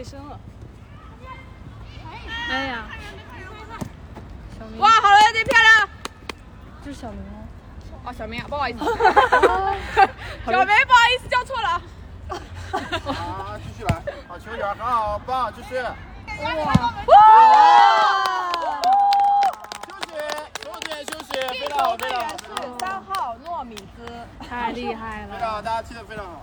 卫生了。哎呀，小明，哇，好了，有点漂亮。这是小明吗？哦，小明啊，不好意思，小明，不好意思，叫错了。好，继续来，好球员，很好，棒，继续。哇休息，休息，休息，非常好，非常好，三号糯米兹。太厉害了！非常好，大家踢得非常好。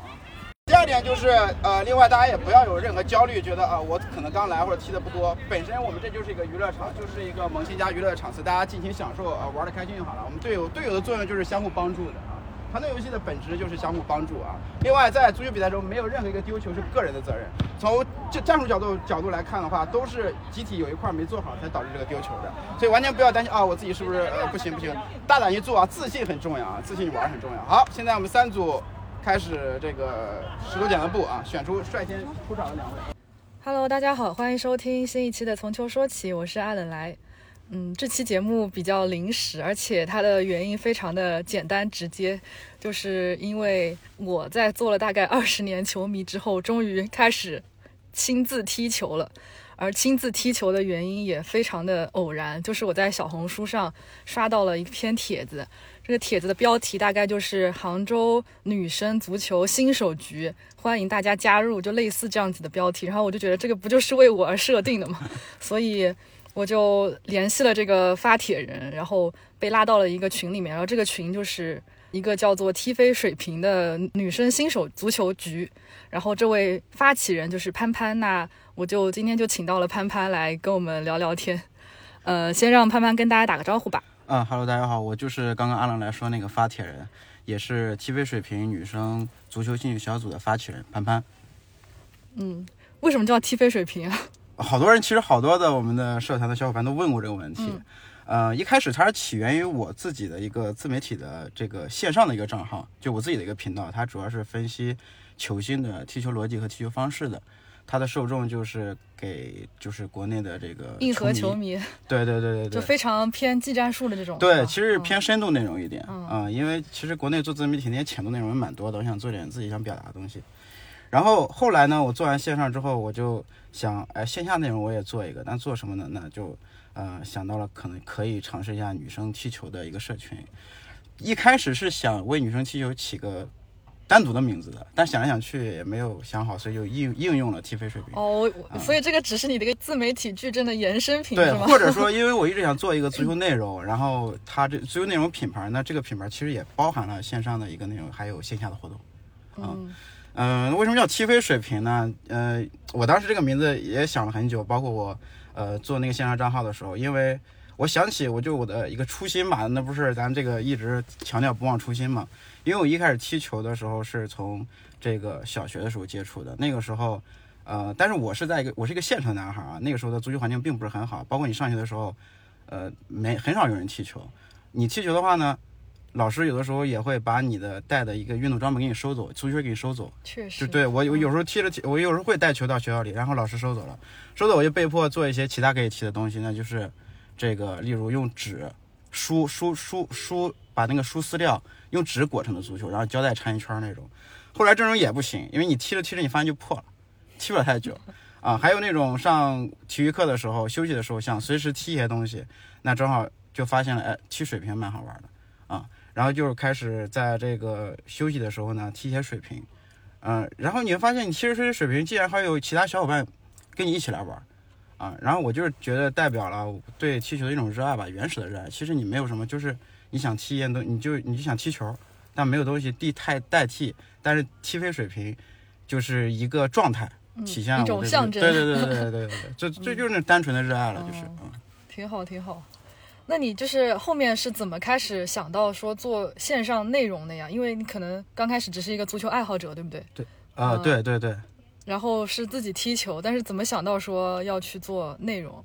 第二点就是，呃，另外大家也不要有任何焦虑，觉得啊、我可能刚来或者踢的不多。本身我们这就是一个娱乐场，就是一个萌新家娱乐场次，大家尽情享受啊、玩的开心就好了。我们队友队友的作用就是相互帮助的啊。团队游戏的本质就是相互帮助啊。另外，在足球比赛中，没有任何一个丢球是个人的责任。从这战术角度角度来看的话，都是集体有一块没做好才导致这个丢球的。所以完全不要担心啊，我自己是不是呃不行不行，大胆一做啊，自信很重要啊，自信玩很重要。好，现在我们三组开始这个石头剪刀布啊，选出率先出场的两位。Hello，大家好，欢迎收听新一期的《从球说起》，我是阿冷来。嗯，这期节目比较临时，而且它的原因非常的简单直接，就是因为我在做了大概二十年球迷之后，终于开始亲自踢球了。而亲自踢球的原因也非常的偶然，就是我在小红书上刷到了一篇帖子，这个帖子的标题大概就是杭州女生足球新手局，欢迎大家加入，就类似这样子的标题。然后我就觉得这个不就是为我而设定的吗？所以我就联系了这个发帖人，然后被拉到了一个群里面。然后这个群就是一个叫做“踢飞水平”的女生新手足球局。然后这位发起人就是潘潘，那我就今天就请到了潘潘来跟我们聊聊天。呃，先让潘潘跟大家打个招呼吧。嗯哈喽，大家好，我就是刚刚阿冷来说那个发帖人，也是 TV 水平女生足球兴趣小组的发起人潘潘。嗯，为什么叫踢飞水平啊？好多人其实好多的我们的社团的小伙伴都问过这个问题。呃，一开始它是起源于我自己的一个自媒体的这个线上的一个账号，就我自己的一个频道，它主要是分析球星的踢球逻辑和踢球方式的。它的受众就是给就是国内的这个硬核球迷，对对对对对，就非常偏技战术的这种。对，其实嗯偏深度内容一点嗯啊、因为其实国内做自媒体那些浅度内容也蛮多的，我想做点自己想表达的东西。然后后来呢，我做完线上之后，我就想，哎，线下内容我也做一个，但做什么呢？那就呃想到了可能可以尝试一下女生踢球的一个社群。一开始是想为女生踢球起个单独的名字的，但想来想去也没有想好，所以就应应用了踢飞水平。哦，我所以这个只是你的一个自媒体矩阵的延伸品，对，吗？或者说，因为我一直想做一个足球内容，然后它这足球内容品牌，那这个品牌其实也包含了线上的一个内容，还有线下的活动。嗯嗯、为什么叫踢飞水平呢？呃，我当时这个名字也想了很久，包括我呃做那个线上账号的时候，因为我想起我就我的一个初心吧，那不是咱这个一直强调不忘初心嘛。因为我一开始踢球的时候是从这个小学的时候接触的，那个时候。呃，但是我是在一个我是一个县城男孩啊，那个时候的足球环境并不是很好，包括你上学的时候，呃，没很少有人踢球。你踢球的话呢，老师有的时候也会把你的带的一个运动装备给你收走，足球给你收走。确实，就对我有有时候踢着踢，我有时候会带球到学校里，然后老师收走了，收走我就被迫做一些其他可以踢的东西，那就是这个，例如用纸书书书书，把那个书撕掉，用纸裹成的足球，然后胶带缠一圈那种。后来这种也不行，因为你踢着踢着你发现就破了，踢不了太久。啊，还有那种上体育课的时候、休息的时候，想随时踢一些东西，那正好就发现了，哎，踢水平蛮好玩的啊。然后就是开始在这个休息的时候呢，踢一些水平，嗯、然后你会发现你踢着踢着水平，竟然还有其他小伙伴跟你一起来玩，啊然后我就是觉得代表了对踢球的一种热爱吧原始的热爱。其实你没有什么就是你想踢一样东你就你就想踢球但没有东西替太代替但是踢飞水平就是一个状态体现了一种象征对对对 对对对对这这就是那单纯的热爱了就是嗯挺好挺好。那你就是后面是怎么开始想到说做线上内容的呀？因为你可能刚开始只是一个足球爱好者对不对？对啊对对对然后是自己踢球，但是怎么想到说要去做内容？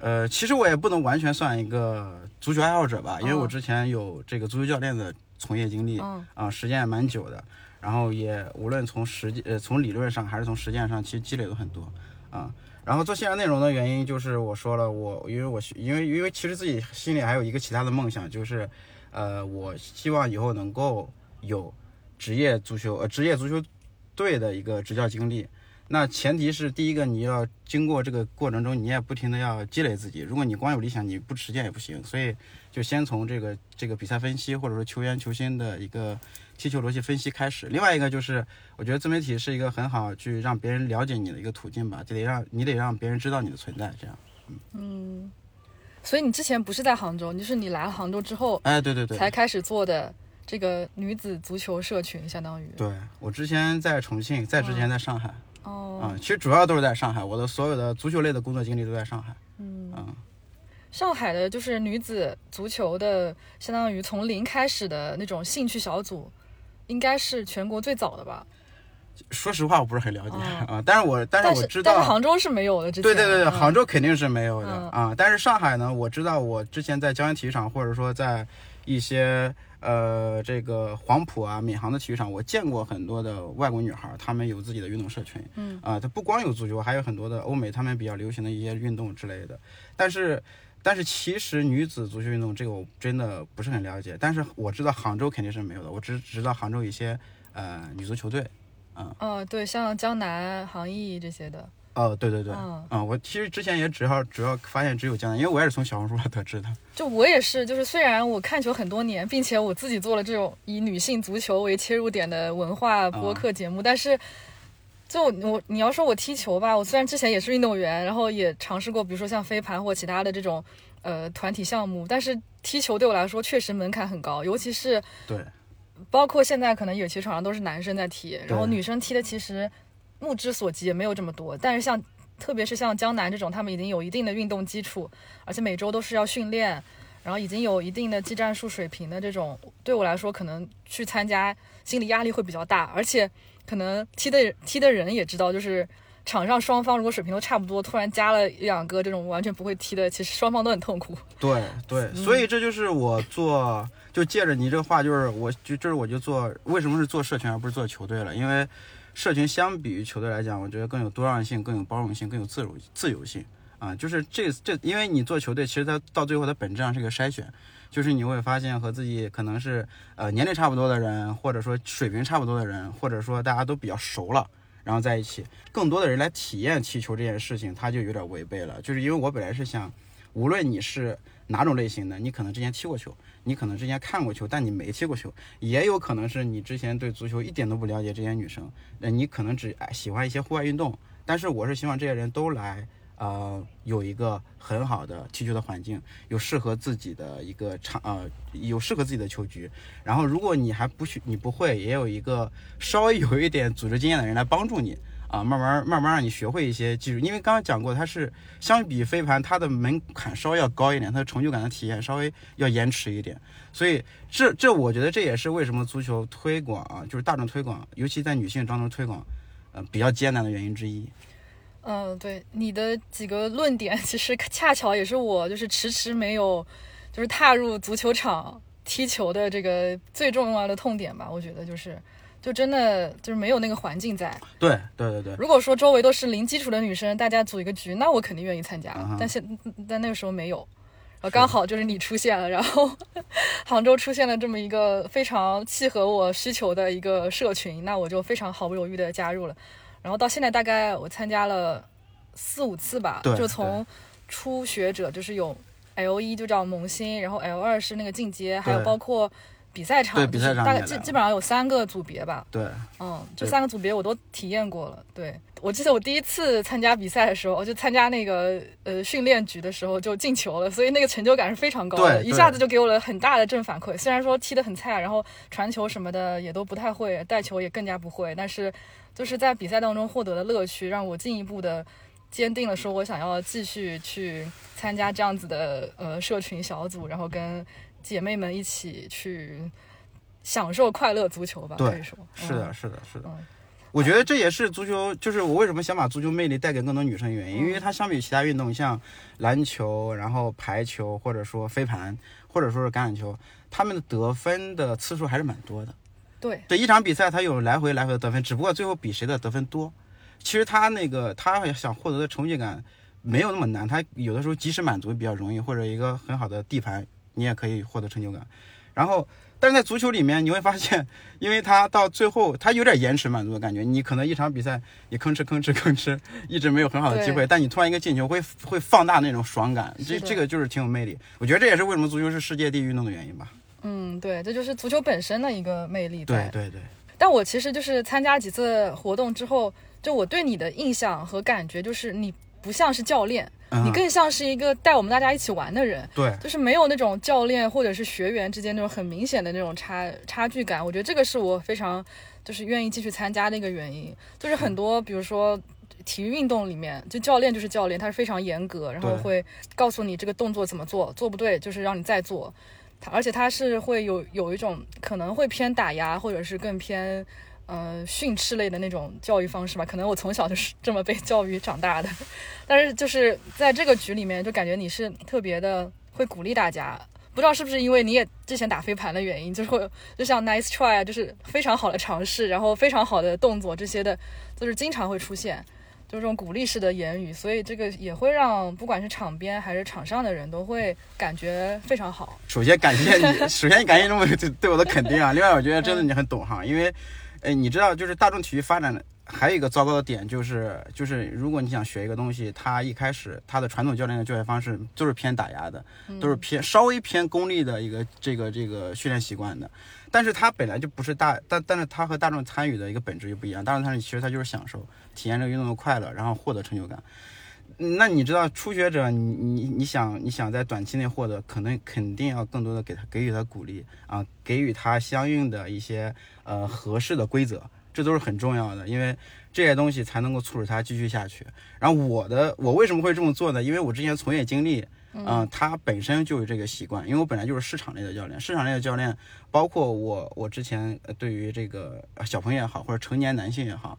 呃，其实我也不能完全算一个足球爱好者吧，因为我嗯之前有这个足球教练的从业经历，啊、嗯。时间也蛮久的，然后也无论从实际呃从理论上还是从实践上，其实积累了很多啊、然后做线上内容的原因就是我说了，我因为我因为因为其实自己心里还有一个其他的梦想，就是呃，我希望以后能够有职业足球呃职业足球队的一个执教经历。那前提是第一个，你要经过这个过程中，你也不停的要积累自己。如果你光有理想，你不实践也不行。所以就先从这个这个比赛分析，或者说球员球星的一个踢球逻辑分析开始。另外一个就是，我觉得自媒体是一个很好去让别人了解你的一个途径吧，就得让你得让别人知道你的存在，这样。嗯。嗯所以你之前不是在杭州，就是你来了杭州之后哎，对对对，才开始做的这个女子足球社群，相当于。对我之前在重庆，在之前在上海，哦，啊、其实主要都是在上海，我的所有的足球类的工作经历都在上海。嗯嗯上海的就是女子足球的，相当于从零开始的那种兴趣小组，应该是全国最早的吧？说实话，我不是很了解 啊、哦但是我但是我知道，但是杭州是没有的。之前对对对对，嗯杭州肯定是没有的嗯啊、但是上海呢，我知道我之前在江源体育场，或者说在一些呃这个黄埔啊、闵行的体育场，我见过很多的外国女孩，她们有自己的运动社群。嗯啊、它不光有足球，还有很多的欧美他们比较流行的一些运动之类的。但是，但是其实女子足球运动这个我真的不是很了解。但是我知道杭州肯定是没有的，我只只知道杭州一些呃女足球队。嗯哦，对，像江南、杭艺这些的。哦，对对对，嗯。嗯，我其实之前也只要主要发现只有江南，因为我也是从小红书上得知的。就我也是，就是虽然我看球很多年，并且我自己做了这种以女性足球为切入点的文化播客节目，但是就我你要说我踢球吧，我虽然之前也是运动员，然后也尝试过，比如说像飞盘或其他的这种呃团体项目，但是踢球对我来说确实门槛很高，尤其是对，包括现在可能有些场上都是男生在踢，然后女生踢的其实目之所及也没有这么多，但是像特别是像江南这种，他们已经有一定的运动基础，而且每周都是要训练，然后已经有一定的技战术水平的这种，对我来说可能去参加心理压力会比较大，而且可能踢的踢的人也知道，就是场上双方如果水平都差不多，突然加了一两个这种完全不会踢的，其实双方都很痛苦。对对，所以这就是我做，就借着你这个话，就是我就就是我就做，为什么是做社群而不是做球队了？因为社群相比于球队来讲，我觉得更有多样性、更有包容性、更有自由自由性啊。就是这这，因为你做球队，其实它到最后它本质上是一个筛选，就是你会发现和自己可能是呃年龄差不多的人，或者说水平差不多的人，或者说大家都比较熟了。然后在一起，更多的人来体验踢球这件事情，它就有点违背了。就是因为我本来是想，无论你是哪种类型的，你可能之前踢过球，你可能之前看过球，但你没踢过球，也有可能是你之前对足球一点都不了解这些女生，那你可能只喜欢一些户外运动。但是我是希望这些人都来，呃，有一个很好的踢球的环境，有适合自己的一个场，呃，有适合自己的球局。然后如果你还不许你不会，也有一个稍微有一点组织经验的人来帮助你。啊，慢慢慢慢让你学会一些技术，因为刚刚讲过，它是相比飞盘，它的门槛稍微要高一点，它的成就感的体验稍微要延迟一点，所以这这我觉得这也是为什么足球推广啊，就是大众推广，尤其在女性当中推广，呃，比较艰难的原因之一。嗯，对你的几个论点，其实恰巧也是我就是迟迟没有就是踏入足球场踢球的这个最重要的痛点吧。我觉得就是，就真的就是没有那个环境在。对对对对，如果说周围都是零基础的女生，大家组一个局，那我肯定愿意参加。但现但那个时候没有，然后刚好就是你出现了，然后 杭州出现了这么一个非常契合我需求的一个社群，那我就非常毫不犹豫的加入了。然后到现在大概我参加了四五次吧，就从初学者就是有 L 一就叫萌新，然后 L 二是那个进阶，还有包括比赛场，对比赛场大概基基本上有三个组别吧。对嗯，这三个组别我都体验过了。对我记得我第一次参加比赛的时候，我就参加那个呃训练局的时候就进球了，所以那个成就感是非常高的，一下子就给我了很大的正反馈。虽然说踢得很菜，然后传球什么的也都不太会，带球也更加不会，但是就是在比赛当中获得的乐趣，让我进一步的坚定了说我想要继续去参加这样子的呃社群小组，然后跟姐妹们一起去享受快乐足球吧，对可以说是的，嗯是的，是的嗯。我觉得这也是足球，就是我为什么想把足球魅力带给更多女生的原因，因嗯为它相比其他运动，像篮球、然后排球，或者说飞盘，或者说是橄榄球，他们的得分的次数还是蛮多的。对，对一场比赛，它有来回来回的得分，只不过最后比谁的得分多。其实他那个他想获得的成就感没有那么难，他有的时候及时满足比较容易，或者一个很好的地盘，你也可以获得成就感。然后但是在足球里面，你会发现，因为他到最后他有点延迟满足的感觉，你可能一场比赛你吭哧吭哧吭哧，一直没有很好的机会，但你突然一个进球会会放大那种爽感，这这个就是挺有魅力。我觉得这也是为什么足球是世界第一运动的原因吧。嗯，对，这就是足球本身的一个魅力。对对对，但我其实就是参加几次活动之后，就我对你的印象和感觉就是你不像是教练，嗯你更像是一个带我们大家一起玩的人。对就是没有那种教练或者是学员之间那种很明显的那种差差距感，我觉得这个是我非常就是愿意继续参加的一个原因。就是很多比如说体育运动里面，就教练就是教练，他是非常严格，然后会告诉你这个动作怎么做，做不对就是让你再做。他而且他是会有有一种可能会偏打压，或者是更偏。呃，训斥类的那种教育方式吧，可能我从小就是这么被教育长大的，但是就是在这个局里面，就感觉你是特别的会鼓励大家。不知道是不是因为你也之前打飞盘的原因，就是会就像 nice try 啊，就是非常好的尝试，然后非常好的动作这些的，就是经常会出现，就是这种鼓励式的言语，所以这个也会让不管是场边还是场上的人都会感觉非常好。首先感谢你，首先感谢 这么对对我的肯定啊。另外，我觉得真的你很懂行，因为，哎，你知道，就是大众体育发展的还有一个糟糕的点，就是就是如果你想学一个东西，它一开始它的传统教练的教学方式就是偏打压的，都是偏稍微偏功利的一个这个这个训练习惯的。但是它本来就不是大，但但是它和大众参与的一个本质就不一样。大众参与其实它就是享受、体验这个运动的快乐，然后获得成就感。嗯那你知道初学者，你你你想你想在短期内获得，可能肯定要更多的给他给予他鼓励啊，给予他相应的一些呃合适的规则，这都是很重要的，因为这些东西才能够促使他继续下去。然后我的我为什么会这么做呢？因为我之前从业经历，嗯、他本身就有这个习惯，因为我本来就是市场类的教练，市场类的教练，包括我我之前呃对于这个呃小朋友也好，或者成年男性也好。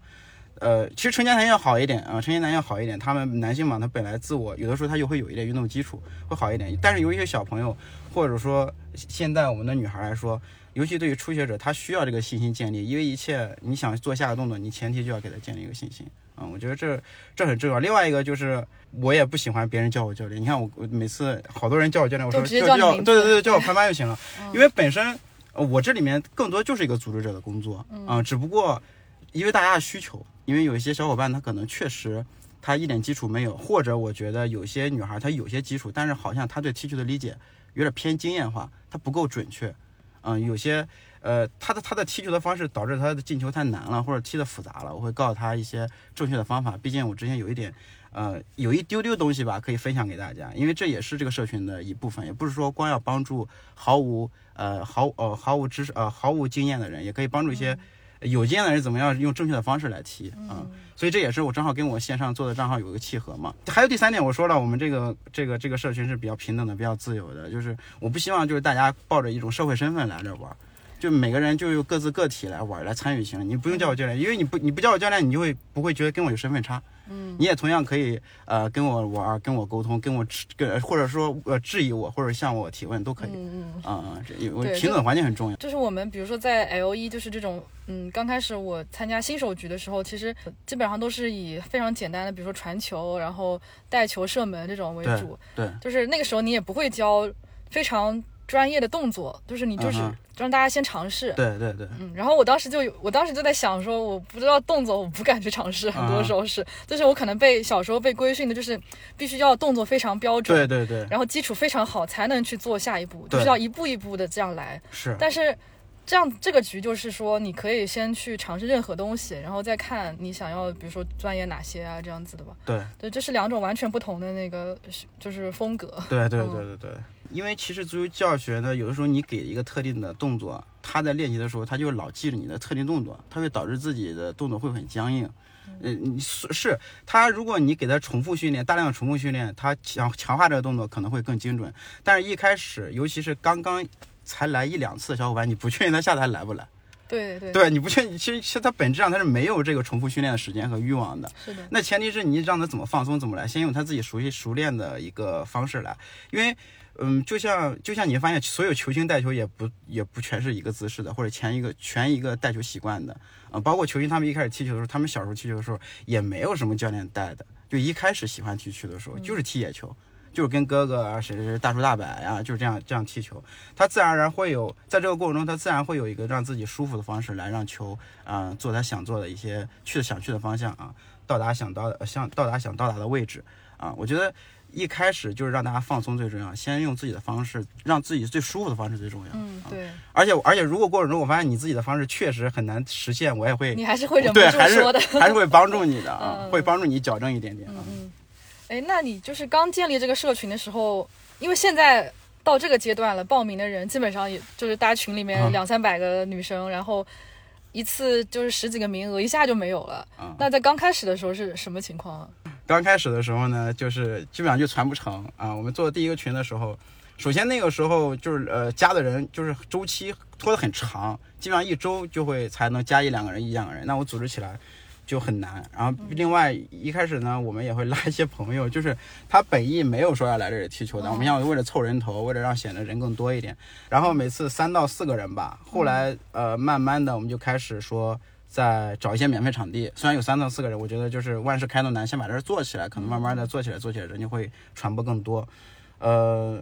呃，其实成年男要好一点啊，成年男要好一点。他们男性嘛，他本来自我有的时候他就会有一点运动基础，会好一点。但是有一些小朋友，或者说现在我们的女孩来说，尤其对于初学者，她需要这个信心建立，因为一切你想做下个动作，你前提就要给他建立一个信心啊、我觉得这这很重要。另外一个就是，我也不喜欢别人叫我教练。你看我我每次好多人叫我教练，我说叫叫对对对，叫我潘潘就行了，因为本身呃我这里面更多就是一个组织者的工作啊、只不过因为大家的需求，因为有一些小伙伴他可能确实他一点基础没有，或者我觉得有些女孩她有些基础，但是好像她对踢球的理解有点偏经验化，她不够准确。嗯，有些呃，她的她的踢球的方式导致她的进球太难了，或者踢的复杂了，我会告诉她一些正确的方法。毕竟我之前有一点。呃，有一丢丢东西吧，可以分享给大家，因为这也是这个社群的一部分，也不是说光要帮助毫无呃毫呃毫无知识呃毫无经验的人，也可以帮助一些有经验的人怎么样用正确的方式来提啊、所以这也是我正好跟我线上做的账号有一个契合嘛。还有第三点，我说了，我们这个这个这个社群是比较平等的，比较自由的，就是我不希望就是大家抱着一种社会身份来这玩。就每个人就用各自个体来玩来参与行，你不用叫我教练，因为你不你不叫我教练，你就会不会觉得跟我有身份差。嗯，你也同样可以呃跟我玩，跟我沟通，跟我质跟或者说呃质疑我，或者向我提问都可以。嗯嗯。啊、这因为对平等环境很重要。就是我们比如说在 L 一，就是这种，嗯，刚开始我参加新手局的时候，其实基本上都是以非常简单的，比如说传球，然后带球射门这种为对主。对，就是那个时候你也不会教非常专业的动作，就是你就是让大家先尝试。对对对，嗯，然后我当时就有，我当时就在想说，我不知道动作，我不敢去尝试，很多啊时候是，就是我可能被小时候被规训的，就是必须要动作非常标准，对对对，然后基础非常好，才能去做下一步，就是要一步一步的这样来。是，但是这样这个局就是说，你可以先去尝试任何东西，然后再看你想要，比如说钻研哪些啊，这样子的吧。对对，这是两种完全不同的那个就是风格。对对嗯对对对。因为其实足球教学呢，有的时候你给一个特定的动作，他在练习的时候，他就老记着你的特定动作，他会导致自己的动作会很僵硬。嗯，你是是他，如果你给他重复训练，大量重复训练，他强强化这个动作可能会更精准。但是一开始，尤其是刚刚才来一两次的小伙伴，你不确定他下次还来不来。对对对，你不确定，其实其实他本质上他是没有这个重复训练的时间和欲望的。是的，那前提是你让他怎么放松怎么来，先用他自己熟悉熟练的一个方式来，因为。嗯，就像就像你发现，所有球星带球也不也不全是一个姿势的，或者前一个全一个带球习惯的，啊、包括球星他们一开始踢球的时候，他们小时候踢球的时候也没有什么教练带的，就一开始喜欢踢球的时候就是踢野球，就是跟哥哥啊，谁谁谁大叔大伯呀、就是这样这样踢球。他自然而然会有，在这个过程中，他自然会有一个让自己舒服的方式来让球啊、呃做他想做的一些去想去的方向啊，到达想到的想到达想到达的位置啊。我觉得一开始就是让大家放松最重要，先用自己的方式，让自己最舒服的方式最重要。嗯，对而且而且如果过程中我发现你自己的方式确实很难实现，我也会你还是会忍不对，住还是说的。还是会帮助你的啊 嗯，会帮助你矫正一点点啊。嗯，哎，那你就是刚建立这个社群的时候，因为现在到这个阶段了，报名的人基本上也就是大家群里面嗯两三百个女生，然后一次就是十几个名额，一下就没有了。嗯那在刚开始的时候是什么情况啊？刚开始的时候呢，就是基本上就传不成啊。我们做第一个群的时候，首先那个时候就是呃加的人就是周期拖得很长，基本上一周就会才能加一两个人一两个人，那我组织起来就很难。然后另外一开始呢，我们也会拉一些朋友，就是他本意没有说要来这里踢球的，我们要为了凑人头，为了让显得人更多一点，然后每次三到四个人吧。后来呃慢慢的我们就开始说。再找一些免费场地，虽然有三到四个人，我觉得就是万事开头难，先把这儿做起来，可能慢慢的做起来，做起来人就会传播更多。呃，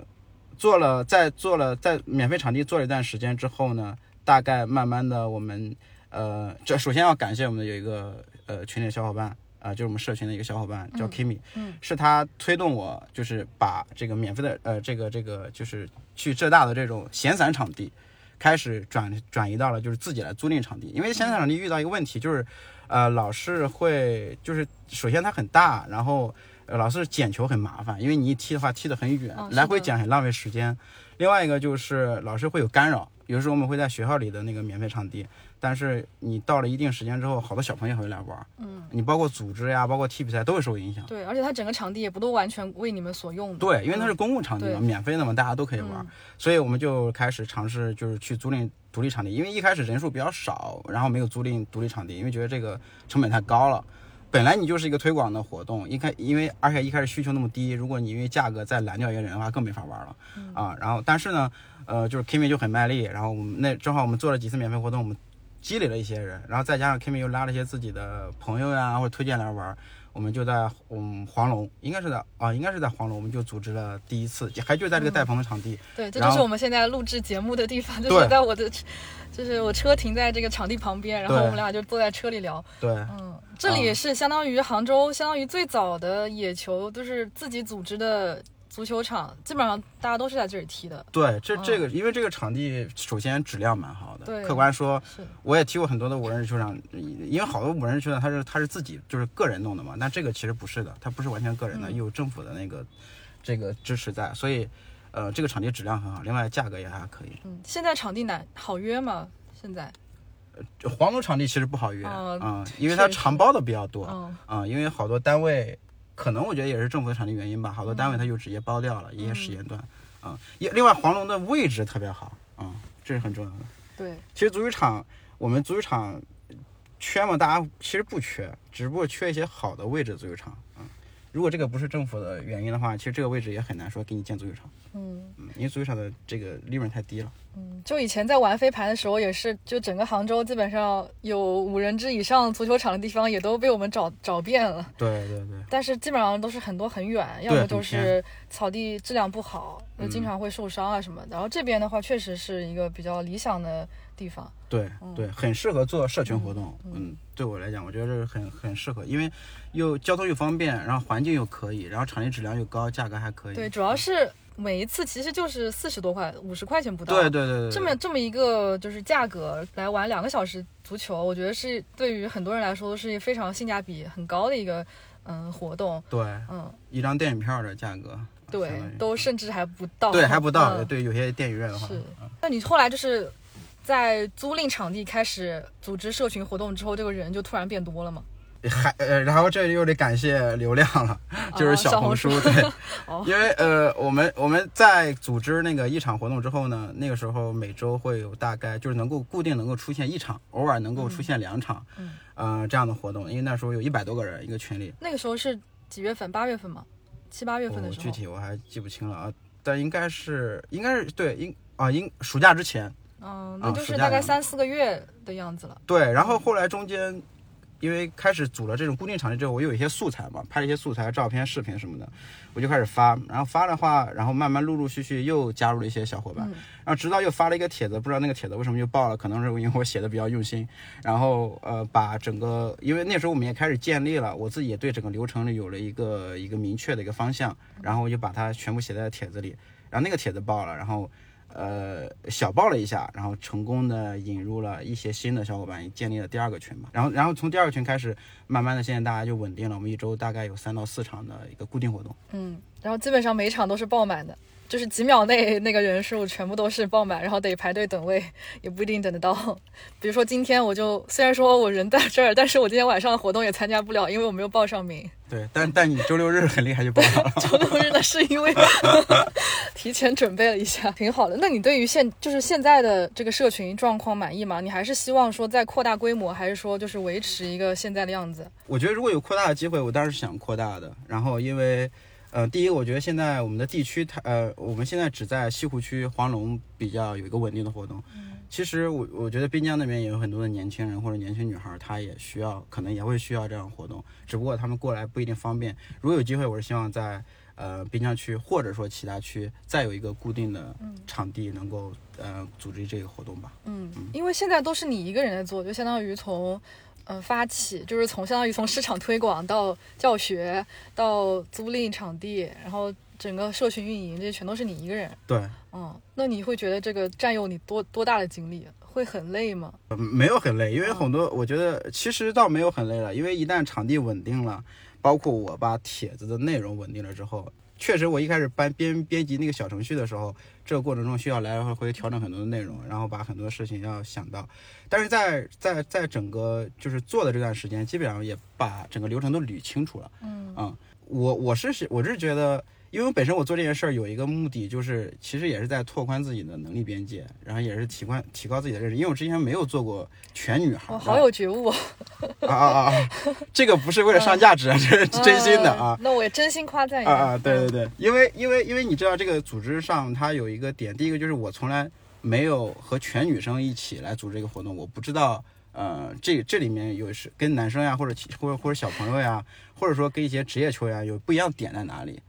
做了在做了在免费场地做了一段时间之后呢，大概慢慢的我们呃，这首先要感谢我们的有一个呃群里的小伙伴。啊、就是我们社群的一个小伙伴叫 Kimi，嗯是他推动我，就是把这个免费的呃，这个这个就是去浙大的这种闲散场地，开始转转移到了就是自己来租赁场地，因为闲散场地遇到一个问题就是，呃，老是会就是首先它很大，然后呃老是捡球很麻烦，因为你一踢的话踢得很远，哦来回捡很浪费时间。另外一个就是老师会有干扰，有时候我们会在学校里的那个免费场地，但是你到了一定时间之后，好多小朋友也会来玩，嗯，你包括组织呀，包括踢比赛都会受影响。对，而且它整个场地也不都完全为你们所用的。对，因为它是公共场地嘛，对免费的嘛，大家都可以玩，嗯所以我们就开始尝试就是去租赁独立场地，因为一开始人数比较少，然后没有租赁独立场地，因为觉得这个成本太高了。本来你就是一个推广的活动，一开因为而且一开始需求那么低，如果你因为价格再拦掉一个人的话，更没法玩了、啊。然后但是呢，呃，就是 Kimi 就很卖力，然后我们那正好我们做了几次免费活动，我们积累了一些人，然后再加上 Kimi 又拉了一些自己的朋友呀或者推荐来玩，我们就在嗯黄龙，应该是在啊，应该是在黄龙，我们就组织了第一次，还就在这个带棚的场地。对，这就是我们现在录制节目的地方，就对是在我的，就是我车停在这个场地旁边，然后我们俩就坐在车里聊。对，嗯，这里是相当于杭州，相当于最早的野球，就是自己组织的足球场，基本上大家都是在这里踢的。对，这嗯这个，因为这个场地首先质量蛮好的，对客观说，我也踢过很多的五人球场，因为好多五人球场它是它是自己就是个人弄的嘛，但这个其实不是的，它不是完全个人的，嗯有政府的那个这个支持在，所以呃这个场地质量很好，另外价格也还可以。嗯，现在场地难好约吗？现在，就黄龙场地其实不好约啊、哦因为它长包的比较多啊、嗯因为好多单位可能我觉得也是政府的场地原因吧，好多嗯单位他就直接包掉了一些时间段啊。也、另外黄龙的位置特别好啊、这是很重要的。对，其实足球场，我们足球场缺嘛，大家其实不缺，只不过缺一些好的位置足球场。嗯，如果这个不是政府的原因的话，其实这个位置也很难说给你建足球场。嗯嗯，因为足球场的这个利润太低了。嗯，就以前在玩飞盘的时候，也是，就整个杭州基本上有五人制以上足球场的地方，也都被我们找找遍了。对对对，但是基本上都是很多很远，要么就是草地质量不好，就嗯经常会受伤啊什么的。然后这边的话，确实是一个比较理想的地方。对嗯对，很适合做社群活动。嗯嗯，对我来讲，我觉得这是很很适合，因为又交通又方便，然后环境又可以，然后场地质量又高，价格还可以。对，主要是每一次其实就是四十多块，五十块钱不到。对对对对，这么这么一个就是价格来玩两个小时足球，我觉得是对于很多人来说都是非常性价比很高的一个嗯活动。对嗯，一张电影票的价格，对都甚至还不到。对还不到。嗯对，有些电影院的话，是嗯那你后来就是在租赁场地开始组织社群活动之后，这个人就突然变多了吗？还呃，然后这又得感谢流量了，就是哦小红书对，哦因为呃，我们我们在组织那个一场活动之后呢，那个时候每周会有大概就是能够固定能够出现一场，偶尔能够出现两场，嗯呃这样的活动，因为那时候有一百多个人一个群里，那个时候是几月份？八月份吗？七八月份的时候。具体我还记不清了啊，但应该是应该是对应啊应暑假之前，嗯，啊那就是大概三四个月的样子了。对，然后后来中间因为开始组了这种固定场地之后，我有一些素材嘛，拍了一些素材、照片、视频什么的，我就开始发。然后发的话，然后慢慢陆陆续续又加入了一些小伙伴，然后直到又发了一个帖子，不知道那个帖子为什么就爆了，可能是因为我写的比较用心。然后呃，把整个，因为那时候我们也开始建立了，我自己也对整个流程里有了一个一个明确的一个方向，然后我就把它全部写在帖子里，然后那个帖子爆了，然后。呃，小爆了一下，然后成功的引入了一些新的小伙伴，建立了第二个群嘛。然后，然后从第二个群开始，慢慢的现在大家就稳定了。我们一周大概有三到四场的一个固定活动。嗯，然后基本上每场都是爆满的，就是几秒内那个人数全部都是爆满，然后得排队等位，也不一定等得到。比如说今天我就虽然说我人在这儿，但是我今天晚上的活动也参加不了，因为我没有报上名。对，但但你周六日很厉害就报了。周六日呢是因为 提前准备了一下，挺好的。那你对于现就是现在的这个社群状况满意吗？你还是希望说再扩大规模，还是说就是维持一个现在的样子？我觉得如果有扩大的机会，我当然是想扩大的。然后因为，呃，第一我觉得现在我们的地区它呃，我们现在只在西湖区黄龙比较有一个稳定的活动。其实我我觉得滨江那边也有很多的年轻人或者年轻女孩，她也需要，可能也会需要这样活动，只不过他们过来不一定方便。如果有机会，我是希望在呃滨江区或者说其他区再有一个固定的场地，能够呃组织这个活动吧。嗯，因为现在都是你一个人在做，就相当于从嗯发起，就是从相当于从市场推广到教学到租赁场地，然后整个社群运营，这些全都是你一个人。对。嗯，那你会觉得这个占用你多多大的精力？会很累吗？没有很累，因为很多我觉得其实倒没有很累了，因为一旦场地稳定了，包括我把帖子的内容稳定了之后，确实我一开始编编编辑那个小程序的时候，这个过程中需要来来回回调整很多的内容，然后把很多事情要想到，但是在在在整个就是做的这段时间，基本上也把整个流程都捋清楚了。嗯嗯，我我是我是觉得。因为本身我做这件事儿有一个目的，就是其实也是在拓宽自己的能力边界，然后也是提宽提高自己的认识。因为我之前没有做过全女孩，好有觉悟啊啊啊啊！这个不是为了上价值，这是真心的啊。那我也真心夸赞一下啊！对对对，因为因为因为你知道这个组织上它有一个点，第一个就是我从来没有和全女生一起来组织一个活动，我不知道呃这这里面有是跟男生呀，或者或者或者小朋友呀，或者说跟一些职业球员有不一样点在哪里。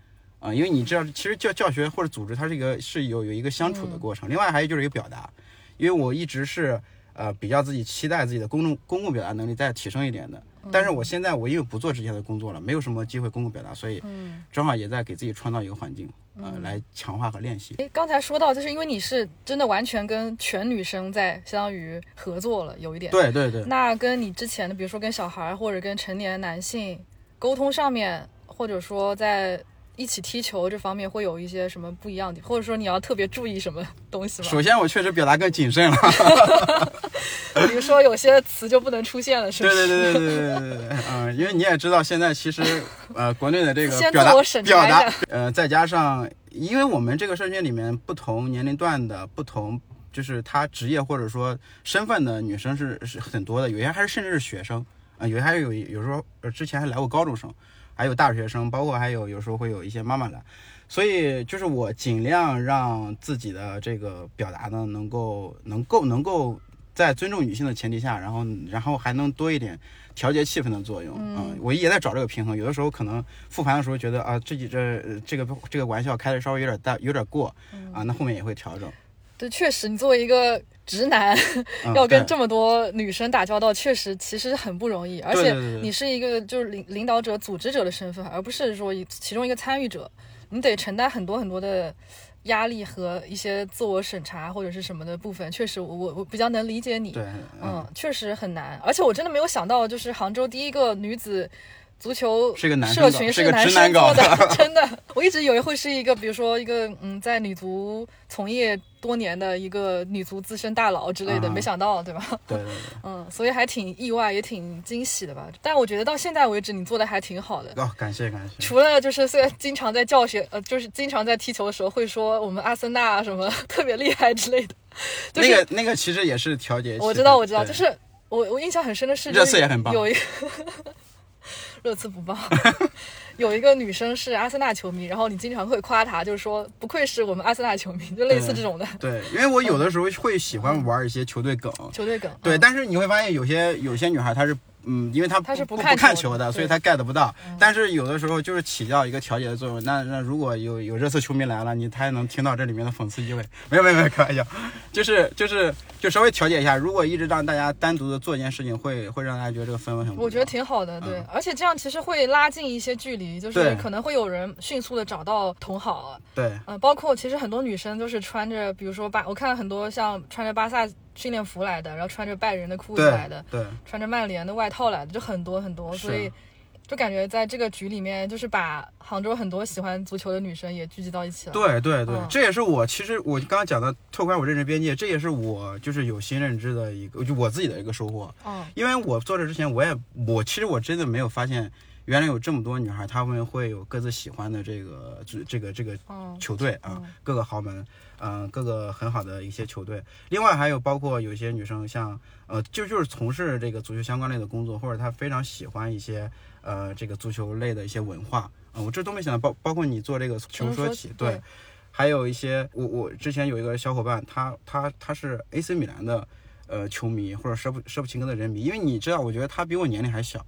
啊，因为你知道，其实教教学或者组织，它是一个是有有一个相处的过程。另外还有就是一个表达，因为我一直是呃比较自己期待自己的公众公共表达能力再提升一点的。但是我现在我因为不做之前的工作了，没有什么机会公共表达，所以正好也在给自己创造一个环境，呃，来强化和练习。诶，刚才说到，就是因为你是真的完全跟全女生在相当于合作了，有一点。对对对。那跟你之前的，比如说跟小孩或者跟成年男性沟通上面，或者说在。一起踢球这方面会有一些什么不一样的，或者说你要特别注意什么东西吗？首先，我确实表达更谨慎了，比如说有些词就不能出现了，是不是？对对对对对对对，嗯，因为你也知道，现在其实呃，国内的这个表达表达，呃，再加上，因为我们这个社群里面不同年龄段的不同，就是他职业或者说身份的女生是是很多的，有些还是甚至是学生啊，有些还有有时候之前还来过高中生。还有大学生，包括还有有时候会有一些妈妈来，所以就是我尽量让自己的这个表达呢，能够能够能够在尊重女性的前提下，然后然后还能多一点调节气氛的作用。嗯，我也在找这个平衡。有的时候可能复盘的时候觉得啊，自己这这个这个玩笑开的稍微有点大，有点过啊，那后面也会调整。对，确实，你作为一个。直男要跟这么多女生打交道，确实其实很不容易。而且你是一个就是领领导者、组织者的身份，而不是说其中一个参与者，你得承担很多很多的压力和一些自我审查或者是什么的部分。确实，我我我比较能理解你。对，嗯，确实很难。而且我真的没有想到，就是杭州第一个女子足球是个男社群是个男生做的，真的。我一直以为会是一个，比如说一个嗯，在女足从业。多年的一个女足资深大佬之类的，没想到，对吧？对对对。嗯，所以还挺意外，也挺惊喜的吧。但我觉得到现在为止，你做的还挺好的。哦，感谢感谢。除了就是虽然经常在教学，呃，就是经常在踢球的时候会说我们阿森纳什么特别厉害之类的。那个那个其实也是调节。我知道我知道，就是我我印象很深的是热刺也很棒。有一个热刺不报。有一个女生是阿森纳球迷，然后你经常会夸她，就是说不愧是我们阿森纳球迷，就类似这种的。对，因为我有的时候会喜欢玩一些球队梗，球队梗。对，但是你会发现有些有些女孩她是嗯，因为他他是不不看看球的的，所以他 get 不到。但是有的时候就是起到一个调节的作用。那那如果有有热刺球迷来了，你他也能听到这里面的讽刺意味。没有没有没有，开玩笑，就是就是就稍微调节一下。如果一直让大家单独的做一件事情，会会让大家觉得这个氛围很。我觉得挺好的，对，嗯而且这样其实会拉近一些距离，就是可能会有人迅速的找到同好，对嗯、包括其实很多女生都是穿着，比如说巴，我看很多像穿着巴萨训练服来的，然后穿着拜仁的裤子来的，对。穿着曼联的外套来的，就很多很多，所以就感觉在这个局里面，就是把杭州很多喜欢足球的女生也聚集到一起了。对对对嗯，这也是我其实我刚刚讲的拓宽我认知边界，这也是我就是有新认知的一个，就我自己的一个收获。嗯，因为我做这之前，我也我其实我真的没有发现，原来有这么多女孩，她们会有各自喜欢的这个这这个这个嗯。球队啊嗯，各个豪门，嗯、各个很好的一些球队。另外还有包括有些女生像呃，就就是从事这个足球相关类的工作，或者她非常喜欢一些呃这个足球类的一些文化啊、我这都没想到，包包括你做这个球说起，对对。还有一些，我我之前有一个小伙伴，他他他是 AC 米兰的呃球迷或者舍不舍普琴科的人迷，因为你知道，我觉得他比我年龄还小，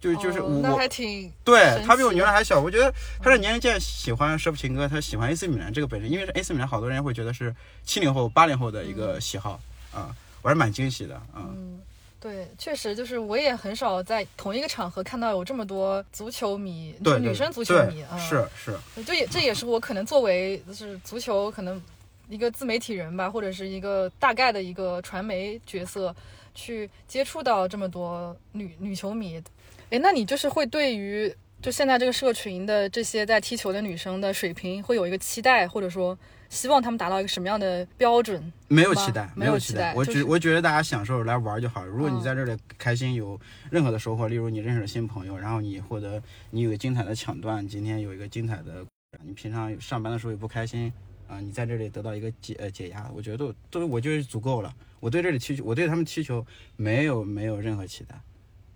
就是就是我、哦那还挺对他比我年龄还小，我觉得他的年龄渐喜欢舍普琴科，他喜欢 AC 米兰这个本身，因为 AC 米兰好多人会觉得是七零后、八零后的一个喜好啊，我还是蛮惊喜的啊。嗯，对，确实就是我也很少在同一个场合看到有这么多足球迷，就女生足球迷啊，是是，就也这也是我可能作为就是足球可能一个自媒体人吧，或者是一个大概的一个传媒角色，去接触到这么多女女球迷。诶，那你就是会对于就现在这个社群的这些在踢球的女生的水平会有一个期待，或者说希望她们达到一个什么样的标准？没有期待，没有期待，我觉就是我觉得大家享受来玩就好。如果你嗯在这里开心，有任何的收获，例如你认识了新朋友，然后你获得你有个精彩的抢断，今天有一个精彩的，你平常上班的时候也不开心啊，你在这里得到一个解呃解压，我觉得都都我觉得足够了。我对这里踢球，我对他们踢球没有没有任何期待。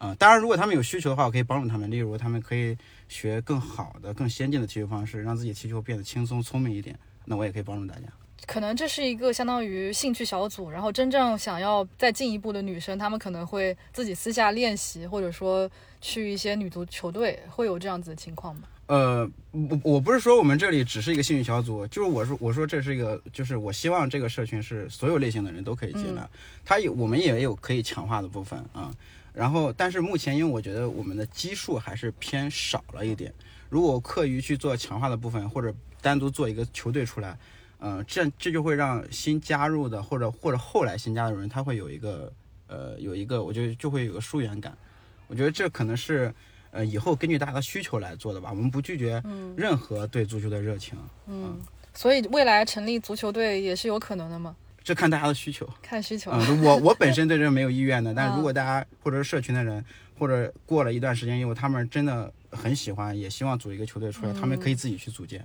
啊、当然，如果他们有需求的话，我可以帮助他们。例如，他们可以学更好的、更先进的踢球方式，让自己踢球变得轻松、聪明一点。那我也可以帮助大家。可能这是一个相当于兴趣小组，然后真正想要再进一步的女生，她们可能会自己私下练习，或者说去一些女足球队，会有这样子的情况吗？呃，我我不是说我们这里只是一个兴趣小组，就是我说我说这是一个，就是我希望这个社群是所有类型的人都可以进来，它有我们也有可以强化的部分啊。然后，但是目前因为我觉得我们的基数还是偏少了一点，如果刻意去做强化的部分，或者单独做一个球队出来，呃，这这就会让新加入的或者或者后来新加入的人，他会有一个呃有一个，我觉得就会有个疏远感。我觉得这可能是呃以后根据大家的需求来做的吧。我们不拒绝任何对足球的热情，嗯，所以未来成立足球队也是有可能的嘛，这看大家的需求。看需求。嗯，我我本身对这没有意愿的，但如果大家或者是社群的人，或者过了一段时间以后，他们真的很喜欢，也希望组一个球队出来，他们可以自己去组建。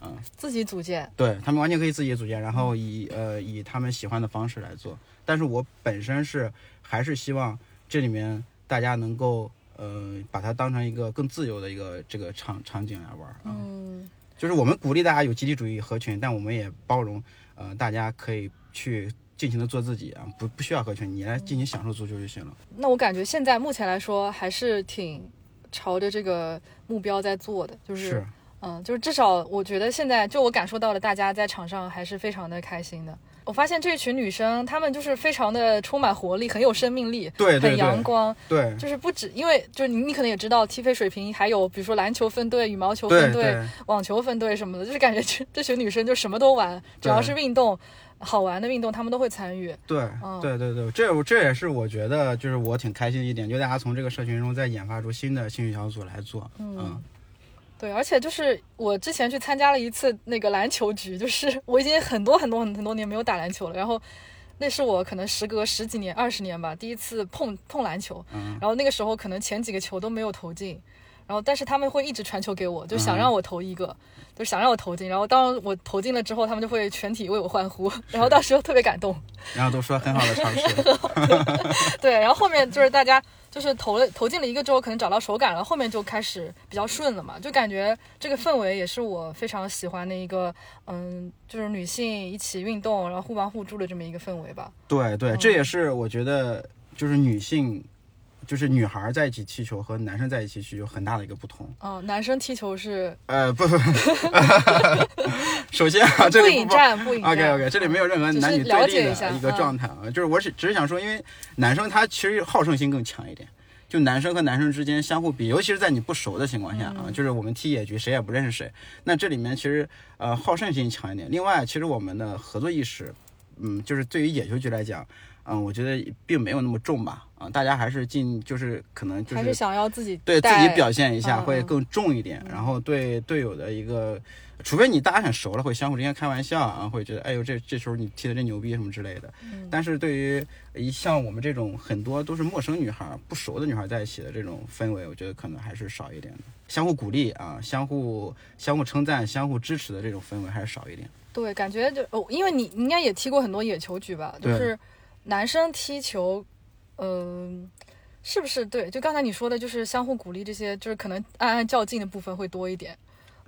嗯自己组建，对他们完全可以自己组建，然后以呃以他们喜欢的方式来做。但是我本身是还是希望这里面大家能够呃把它当成一个更自由的一个这个场场景来玩。嗯，就是我们鼓励大家有集体主义合群，但我们也包容呃大家可以去尽情的做自己啊，不不需要合群，你来尽情享受足球就行了。那我感觉现在目前来说还是挺朝着这个目标在做的，就是是，嗯，就是至少我觉得现在就我感受到了，大家在场上还是非常的开心的。我发现这群女生，她们就是非常的充满活力，很有生命力，对对很阳光。对就是不止，因为就是你，你可能也知道，踢飞水平还有比如说篮球分队、羽毛球分队、网球分队什么的，就是感觉这这群女生就什么都玩，只要是运动好玩的运动，他们都会参与。对嗯对对对，这这也是我觉得就是我挺开心的一点，就大家从这个社群中再研发出新的兴趣小组来做。嗯对，而且就是我之前去参加了一次那个篮球局，就是我已经很多很多很多年没有打篮球了，然后那是我可能时隔十几年、二十年吧，第一次碰碰篮球，嗯然后那个时候可能前几个球都没有投进，然后但是他们会一直传球给我，就想嗯让我投一个，就想让我投进，然后当我投进了之后，他们就会全体为我欢呼，然后当时就特别感动。然后都说很好的尝试。对，然后后面就是大家就是投了投进了一个之后，可能找到手感了，后面就开始比较顺了嘛，就感觉这个氛围也是我非常喜欢的一个，嗯，就是女性一起运动，然后互帮互助的这么一个氛围吧。对对，这也是我觉得就是女性就是女孩在一起踢球和男生在一起踢球有很大的一个不同。哦，男生踢球是呃，不不，首先啊，这不里不引战，不引战。OK OK，这里没有任何男女对立的一个嗯状态啊，就是我只只是想说，因为男生他其实好胜心更强一点，就男生和男生之间相互比，尤其是在你不熟的情况下嗯啊，就是我们踢野局谁也不认识谁，那这里面其实呃好胜心强一点。另外，其实我们的合作意识，嗯，就是对于野球局来讲，嗯，我觉得并没有那么重吧，啊，大家还是尽就是可能就是还是想要自己对自己表现一下嗯会更重一点，然后对队友的一个，除非你大家很熟了，会相互之间开玩笑啊，会觉得哎呦这这时候你踢的真牛逼什么之类的。但是对于一像我们这种很多都是陌生女孩、不熟的女孩在一起的这种氛围，我觉得可能还是少一点的。相互鼓励啊，相互相互称赞、相互支持的这种氛围还是少一点。对，感觉就哦，因为你你应该也踢过很多野球局吧？就对是男生踢球，嗯、是不是对？就刚才你说的，就是相互鼓励这些，就是可能暗暗较劲的部分会多一点，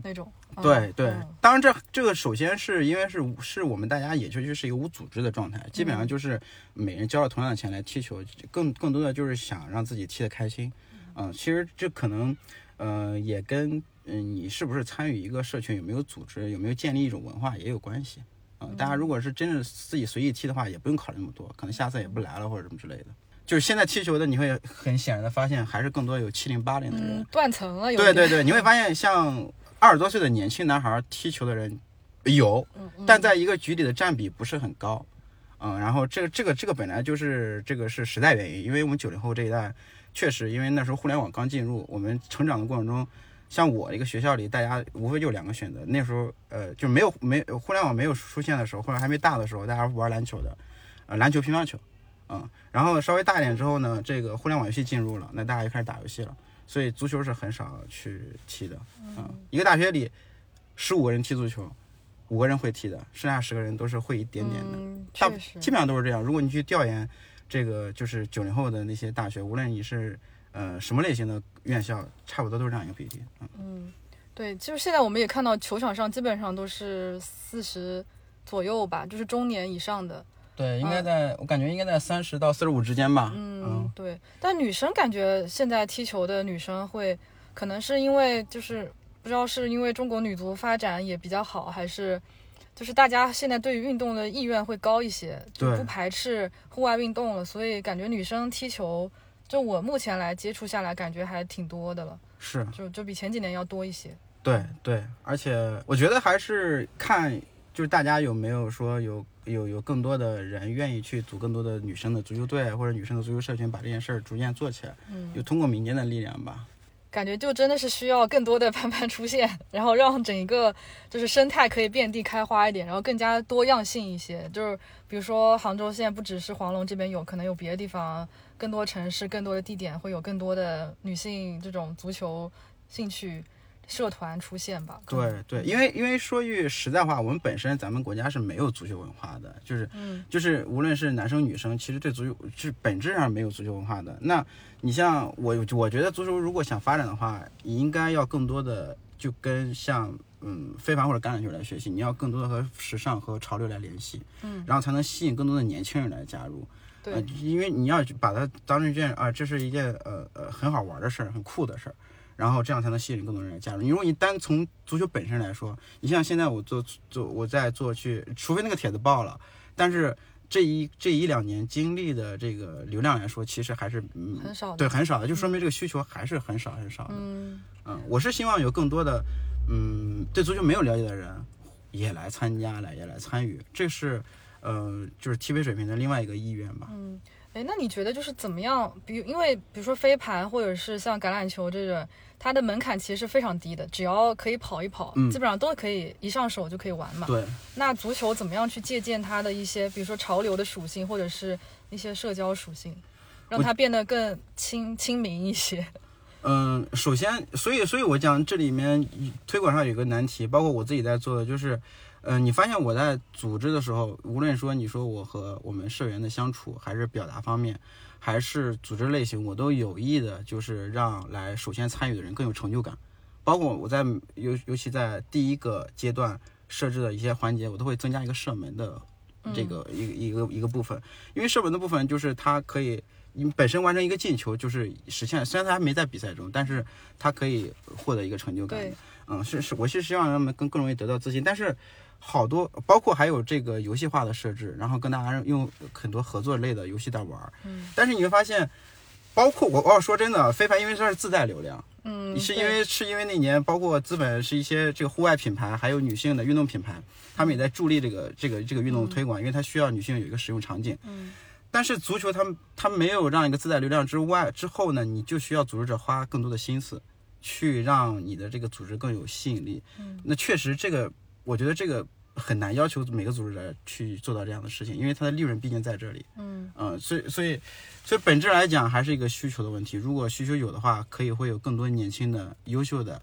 那种。嗯对对嗯，当然这这个首先是因为是是我们大家野球区是一个无组织的状态，基嗯本上就是每人交了同样的钱来踢球，更更多的就是想让自己踢得开心。嗯、其实这可能呃也跟嗯、你是不是参与一个社群，有没有组织，有没有建立一种文化也有关系。嗯、大家如果是真的自己随意踢的话，也不用考虑那么多，可能下次也不来了或者什么之类的。就是现在踢球的，你会很显然的发现，还是更多有七零八零的人。嗯，断层了，对对对，你会发现像二十多岁的年轻男孩踢球的人有，嗯但在一个局里的占比不是很高。嗯，然后这个这个这个本来就是这个是时代原因，因为我们九零后这一代确实因为那时候互联网刚进入，我们成长的过程中，像我一个学校里，大家无非就两个选择，那时候呃就没有没互联网没有出现的时候，或者还没大的时候，大家玩篮球的，呃篮球、乒乓球，嗯，然后稍微大一点之后呢，这个互联网游戏进入了，那大家就开始打游戏了。所以足球是很少去踢的。嗯，一个大学里十五个人踢足球，五个人会踢的，剩下十个人都是会一点点的，嗯，大基本上都是这样。如果你去调研这个就是九零后的那些大学，无论你是呃什么类型的院校，差不多都是这样一个比例。嗯，嗯，对，就是现在我们也看到球场上基本上都是四十左右吧，就是中年以上的。对，应该在、我感觉应该在三十到四十五之间吧。嗯，对。但女生感觉现在踢球的女生会，可能是因为就是不知道是因为中国女足发展也比较好，还是就是大家现在对于运动的意愿会高一些，就不排斥户外运动了，所以感觉女生踢球，就我目前来接触下来，感觉还挺多的了，是就就比前几年要多一些。对对，而且我觉得还是看，就是大家有没有说有有有更多的人愿意去组更多的女生的足球队或者女生的足球社群，把这件事儿逐渐做起来，嗯，就通过民间的力量吧。感觉就真的是需要更多的 潘潘出现，然后让整一个就是生态可以遍地开花一点，然后更加多样性一些。就是比如说杭州现在不只是黄龙这边有，可能有别的地方，更多城市、更多的地点会有更多的女性这种足球兴趣社团出现吧。对对，因为因为说句实在话，我们本身咱们国家是没有足球文化的，就是嗯就是无论是男生女生，其实对足球是本质上没有足球文化的。那你像我，我觉得足球如果想发展的话，你应该要更多的就跟像嗯非凡或者橄榄球来学习，你要更多的和时尚和潮流来联系，嗯，然后才能吸引更多的年轻人来加入。对呃，因为你要把它当成一件啊，这是一件呃呃很好玩的事儿，很酷的事儿。然后这样才能吸引更多人来加入。你如果你单从足球本身来说，你像现在我做做我在做去，除非那个帖子爆了，但是这一这一两年经历的这个流量来说，其实还是嗯很少的对很少的，就说明这个需求还是很少很少的。嗯嗯，我是希望有更多的嗯对足球没有了解的人也来参加，来也来参与，这是呃就是 TV 水平的另外一个意愿吧。嗯，哎，那你觉得就是怎么样？比如因为比如说飞盘或者是像橄榄球这种，它的门槛其实是非常低的，只要可以跑一跑，嗯基本上都可以一上手就可以玩嘛。对，那足球怎么样去借鉴它的一些，比如说潮流的属性，或者是一些社交属性，让它变得更亲 亲民一些？嗯，首先，所以，所以我讲这里面推广上有个难题，包括我自己在做的，就是，嗯、你发现我在组织的时候，无论说你说我和我们社员的相处，还是表达方面，还是组织类型，我都有意的，就是让来首先参与的人更有成就感。包括我在尤尤其在第一个阶段设置的一些环节，我都会增加一个射门的这个一个一个一个部分，因为射门的部分就是它可以你本身完成一个进球就是实现，虽然他还没在比赛中，但是他可以获得一个成就感对。嗯，是是，我是希望让他们更更容易得到自信，但是好多包括还有这个游戏化的设置，然后跟大家用很多合作类的游戏在玩儿。嗯，但是你会发现，包括我我要说真的，非凡因为它是自带流量，嗯，是因为是因为那年包括资本是一些这个户外品牌，还有女性的运动品牌，他们也在助力这个这个这个运动推广，因为它需要女性有一个使用场景。嗯，但是足球他们他没有让一个自带流量之外之后呢，你就需要组织者花更多的心思，去让你的这个组织更有吸引力。嗯，那确实这个我觉得这个很难要求每个组织者去做到这样的事情，因为它的利润毕竟在这里。嗯嗯，所以所以所以本质来讲还是一个需求的问题。如果需求有的话，可以会有更多年轻的、优秀的，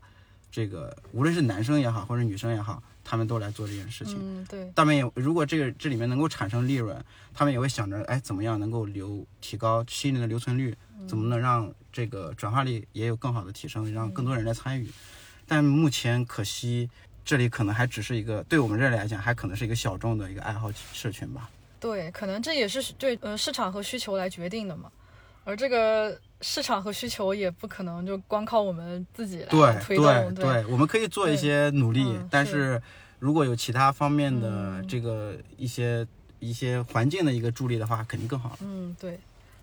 这个无论是男生也好，或者女生也好，他们都来做这件事情。嗯，对，他们也如果这个这里面能够产生利润，他们也会想着，哎，怎么样能够留提高新人的留存率，怎么能让这个转化率也有更好的提升，让更多人来参与。但目前可惜，这里可能还只是一个对我们这里来讲，还可能是一个小众的一个爱好社群吧。对，可能这也是对呃市场和需求来决定的嘛。而这个市场和需求也不可能就光靠我们自己来推动，对对，我们可以做一些努力，嗯但是如果有其他方面的嗯这个一些、一些环境的一个助力的话，肯定更好了。嗯，对。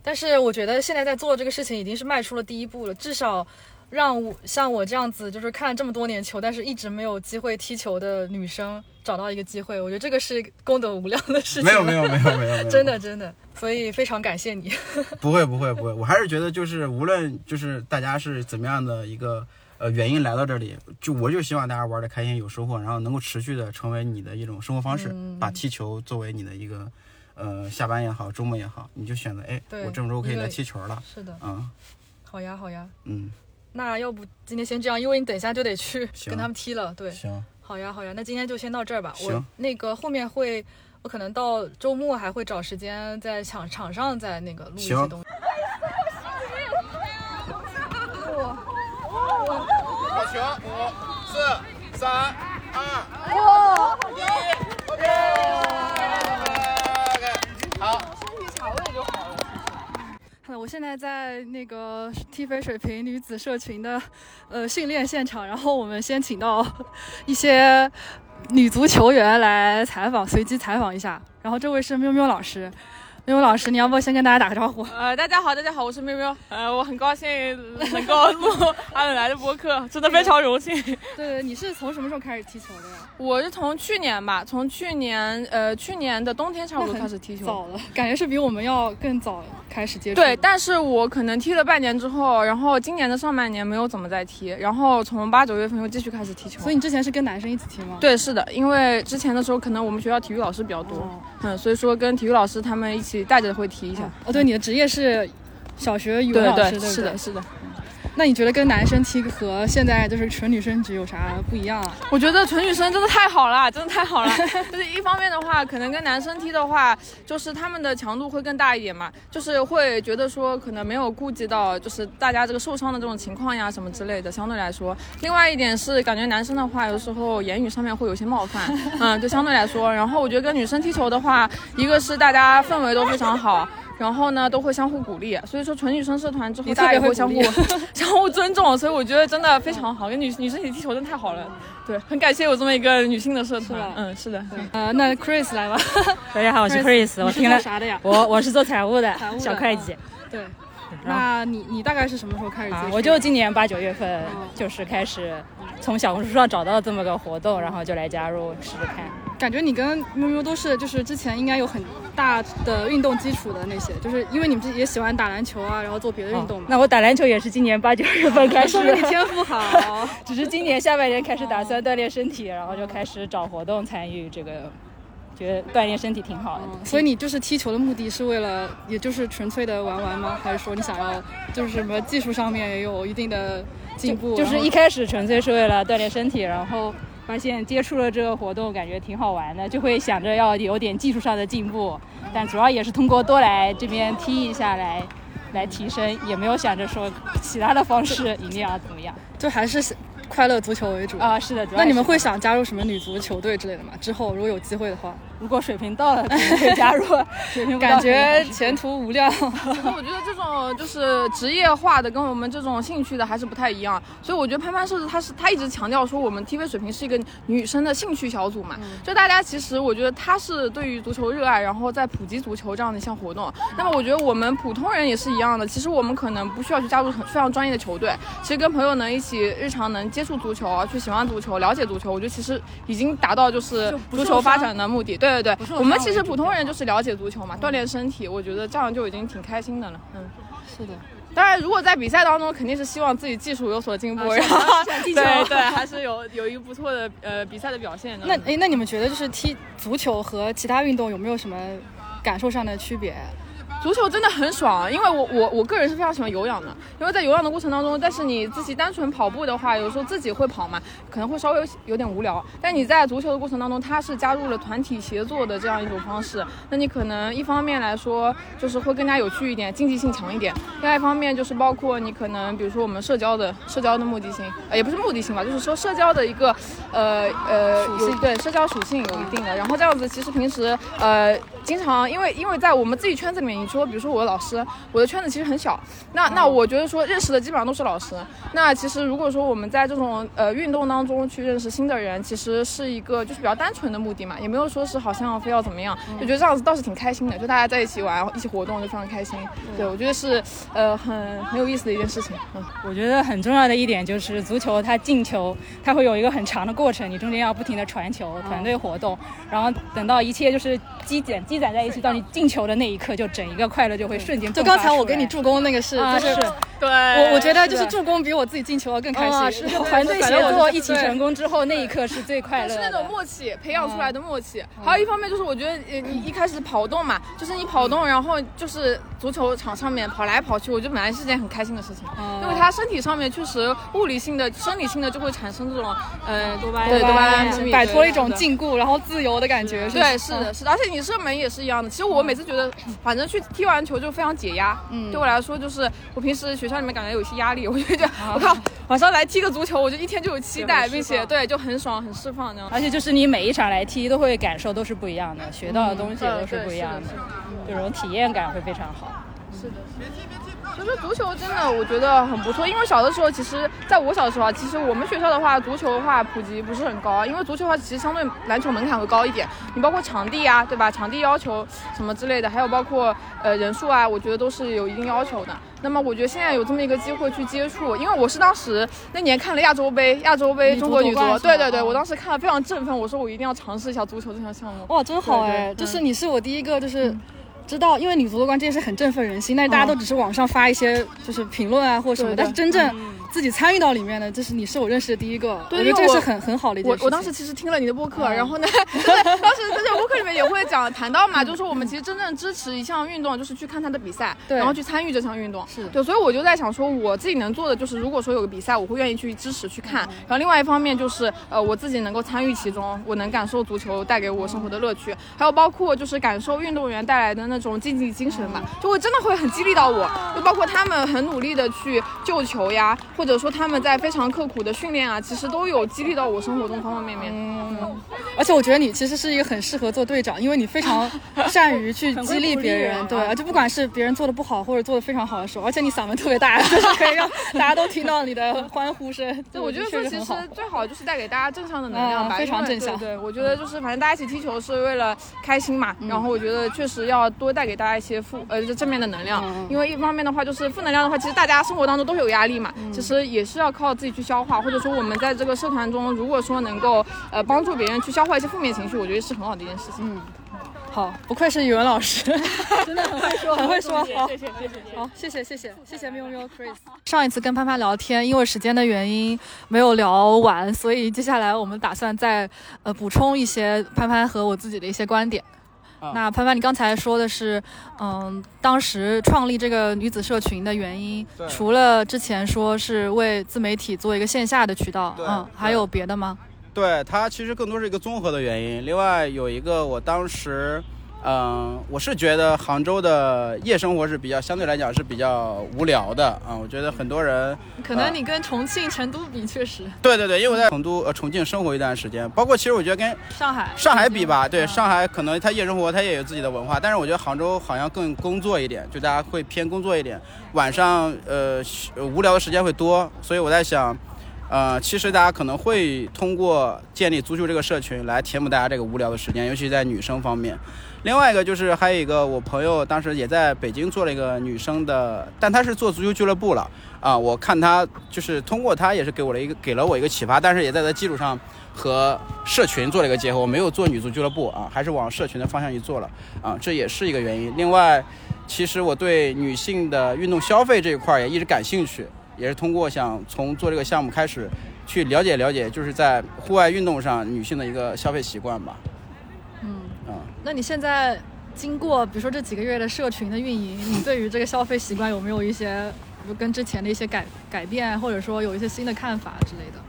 但是我觉得现在在做这个事情已经是迈出了第一步了，至少让我像我这样子，就是看了这么多年球，但是一直没有机会踢球的女生找到一个机会，我觉得这个是功德无量的事情。没有没有没有没有没有，真的真的，所以非常感谢你。不会不会不会，我还是觉得就是无论就是大家是怎么样的一个呃原因来到这里，就我就希望大家玩的开心有收获，然后能够持续的成为你的一种生活方式，嗯把踢球作为你的一个呃下班也好，周末也好，你就选择哎，对我这周可以来踢球了，是的，嗯好呀好呀。嗯，那要不今天先这样，因为你等一下就得去跟他们踢了。对，行，好呀好呀，那今天就先到这儿吧。我行那个后面会，我可能到周末还会找时间在场场上再那个录一些行东西。好球，五四三二一，OK，好。我现在在那个踢飞水平女子社群的呃训练现场，然后我们先请到一些女足球员来采访，随机采访一下。然后这位是喵喵老师，喵喵老师，你要不要先跟大家打个招呼？呃，大家好，大家好，我是喵喵。呃，我很高兴能够录阿冷来的播客，真的非常荣幸。对 对，你是从什么时候开始踢球的呀？我是从去年吧，从去年呃去年的冬天差不多开始踢球。早了，感觉是比我们要更早开始接触。对，但是我可能踢了半年之后，然后今年的上半年没有怎么再踢，然后从八九月份又继续开始踢球。所以你之前是跟男生一起踢吗？对，是的，因为之前的时候可能我们学校体育老师比较多，哦嗯，所以说跟体育老师他们一起带着会提一下。哦，对，你的职业是小学语文老师，对是的，。是的。那你觉得跟男生踢和现在就是纯女生局有啥不一样啊？我觉得纯女生真的太好了，真的太好了。就是一方面的话，可能跟男生踢的话，就是他们的强度会更大一点嘛，就是会觉得说可能没有顾及到就是大家这个受伤的这种情况呀什么之类的，相对来说。另外一点是感觉男生的话，有时候言语上面会有些冒犯，嗯，就相对来说。然后我觉得跟女生踢球的话，一个是大家氛围都非常好。然后呢，都会相互鼓励，所以说纯女生社团之后，大家也会相互励 相互尊重，所以我觉得真的非常好，跟女女生一起踢球真的太好了。对，很感谢有这么一个女性的社团。嗯，是的。呃，那 Chris 来吧。大家好，我是 Chris，我你是听了做啥的呀？我我是做财务的财务的小会计对，那你你大概是什么时候开始接触啊？，我就今年八九月份哦就是开始从小红书上找到这么个活动，然后就来加入试试看。感觉你跟喵喵都是就是之前应该有很大的运动基础的那些，就是因为你们也喜欢打篮球啊，然后做别的运动嘛。哦那我打篮球也是今年八九月份开始说明你，天赋好。只是今年下半年开始打算锻炼身体，然后就开始找活动参与这个，觉得锻炼身体挺好的。嗯所以你就是踢球的目的是为了，也就是纯粹的玩玩吗？还是说你想要就是什么技术上面也有一定的进步？就是一开始纯粹是为了锻炼身体，然后发现接触了这个活动，感觉挺好玩的，就会想着要有点技术上的进步，但主要也是通过多来这边踢一下来。来提升，也没有想着说其他的方式一定要怎么样就还是快乐足球为主啊？是的，那你们会想加入什么女足球队之类的吗？之后如果有机会的话，如果水平到了，可能会加入。水平感觉前途无量。我觉得这种就是职业化的，跟我们这种兴趣的还是不太一样。所以我觉得潘潘设置他是他一直强调说我们 TV 水平是一个女生的兴趣小组嘛，就大家其实我觉得他是对于足球热爱，然后在普及足球这样的一项活动。那么我觉得我们普通人也是一样的，其实我们可能不需要去加入很非常专业的球队，其实跟朋友能一起日常能接触足球啊，去喜欢足球、了解足球，我觉得其实已经达到就是足球发展的目的。对对对，我们其实普通人就是了解足球嘛，锻炼身体，我觉得这样就已经挺开心的了。嗯。是的，当然，如果在比赛当中，肯定是希望自己技术有所进步，啊然后对对，还是有有一个不错的呃比赛的表现的。那诶，那你们觉得就是踢足球和其他运动有没有什么感受上的区别？足球真的很爽，因为我我我个人是非常喜欢有氧的，因为在有氧的过程当中，但是你自己单纯跑步的话，有时候自己会跑嘛，可能会稍微有点无聊。但你在足球的过程当中，它是加入了团体协作的这样一种方式，那你可能一方面来说就是会更加有趣一点，竞技性强一点；另外一方面就是包括你可能比如说我们社交的社交的目的性，呃也不是目的性吧，就是说社交的一个呃呃有对社交属性有一定的。然后这样子其实平时呃经常因为因为在我们自己圈子里面，你说比如说我的老师，我的圈子其实很小，那那我觉得说认识的基本上都是老师。那其实如果说我们在这种呃运动当中去认识新的人，其实是一个就是比较单纯的目的嘛，也没有说是好像非要怎么样，就觉得这样子倒是挺开心的，就大家在一起玩，一起活动就非常开心。对我觉得是呃很很有意思的一件事情。嗯，我觉得很重要的一点就是足球它进球，它会有一个很长的过程，你中间要不停的传球，团队活动，然后等到一切就是积减积攒在一起，到你进球的那一刻，就整一个快乐就会瞬间就刚才我给你助攻那个是，啊就是是。对，我我觉得就是助攻比我自己进球要更开啊心。是的团队协作一起成功之后，那一刻是最快乐的。是那种默契培养出来的默契。还有一方面就是，我觉得呃，你一开始跑动嘛，就是你跑动，然后就是足球场上面跑来跑去，我觉得本来是件很开心的事情，因为他身体上面确实物理性的、生理性的就会产生这种呃多巴胺对多巴胺摆脱了一种禁锢，然后自由的感觉。是对，是。的，是的，而且你射门也是一样的。其实我每次觉得，反正去踢完球就非常解压。嗯，对我来说，就是我平时学校里面感觉有一些压力，我就觉得我靠，晚上来踢个足球，我就一天就有期待，并且对就很爽，很释放那样。而且就是你每一场来踢，都会感受都是不一样的，学到的东西都是不一样的是的是，这种体验感会非常好。所以说足球真的我觉得很不错，因为小的时候，其实在我小的时候啊，其实我们学校的话，足球的话普及不是很高，因为足球的话其实相对篮球门槛会高一点，你包括场地啊，对吧？场地要求什么之类的，还有包括呃人数啊，我觉得都是有一定要求的。那么我觉得现在有这么一个机会去接触，因为我是当时那年看了亚洲杯，亚洲杯中国女足对对对，哦我当时看了非常振奋，我说我一定要尝试一下足球这项项目。哇，真好哎！就是嗯你是我第一个就是。知道，因为女足夺冠这件事很振奋人心，但是大家嗯。都只是网上发一些就是评论啊或者什么，但是真正自己参与到里面的，就是你是我认识的第一个，我觉得这是很很好的一件事情。我我当时其实听了你的播客，嗯然后呢，就 是当时在这个播客里面也会讲谈到嘛，就是说我们其实真正支持一项运动，就是去看他的比赛，对然后去参与这项运动。是对，所以我就在想说，我自己能做的就是，如果说有个比赛，我会愿意去支持去看。然后另外一方面就是，呃，我自己能够参与其中，我能感受足球带给我生活的乐趣，还有包括就是感受运动员带来的那种竞技精神吧，就会真的会很激励到我。就包括他们很努力的去救球呀，或者说他们在非常刻苦的训练啊，其实都有激励到我生活中方方面面。嗯，而且我觉得你其实是一个很适合做队长，因为你非常善于去激励别人，对，而且不管是别人做的不好或者做的非常好的时候，而且你嗓门特别大，就是可以让大家都听到你的欢呼声。对，我觉得说其实。最好就是带给大家正向的能量吧，嗯非常正向对对，我觉得就是反正大家一起踢球是为了开心嘛，然后我觉得确实要多带给大家一些负呃正面的能量，因为一方面的话就是负能量的话，其实大家生活当中都有压力嘛，其实也是要靠自己去消化，或者说我们在这个社团中，如果说能够呃帮助别人去消化一些负面情绪，我觉得是很好的一件事情。嗯好，不愧是语文老师，真的很会说，很会说好谢谢谢谢谢谢。好，谢谢谢谢谢谢喵喵 Chris。上一次跟潘潘聊天，因为时间的原因没有聊完，所以接下来我们打算再呃补充一些潘潘和我自己的一些观点。啊那潘潘，你刚才说的是，嗯，当时创立这个女子社群的原因，除了之前说是为自媒体做一个线下的渠道，嗯，还有别的吗？对它其实更多是一个综合的原因。另外有一个，我当时嗯，我是觉得杭州的夜生活是比较相对来讲是比较无聊的啊。我觉得很多人可能你跟重庆、成都比，确实 对对对，因为我在成都呃重庆生活一段时间，包括其实我觉得跟上海上海比吧，对嗯上海可能它夜生活它也有自己的文化，但是我觉得杭州好像更工作一点，就大家会偏工作一点，晚上呃呃无聊的时间会多，所以我在想。呃，其实大家可能会通过建立足球这个社群来填补大家这个无聊的时间，尤其在女生方面。另外一个就是还有一个，我朋友当时也在北京做了一个女生的，但她是做足球俱乐部了啊。我看她就是通过她也是给我了一个给了我一个启发，但是也在她基础上和社群做了一个结合。我没有做女足俱乐部啊，还是往社群的方向去做了啊，这也是一个原因。另外，其实我对女性的运动消费这一块也一直感兴趣。也是通过想从做这个项目开始，去了解了解，就是在户外运动上女性的一个消费习惯吧。那你现在经过比如说这几个月的社群的运营，你对于这个消费习惯有没有一些比如跟之前的一些改改变，或者说有一些新的看法之类的？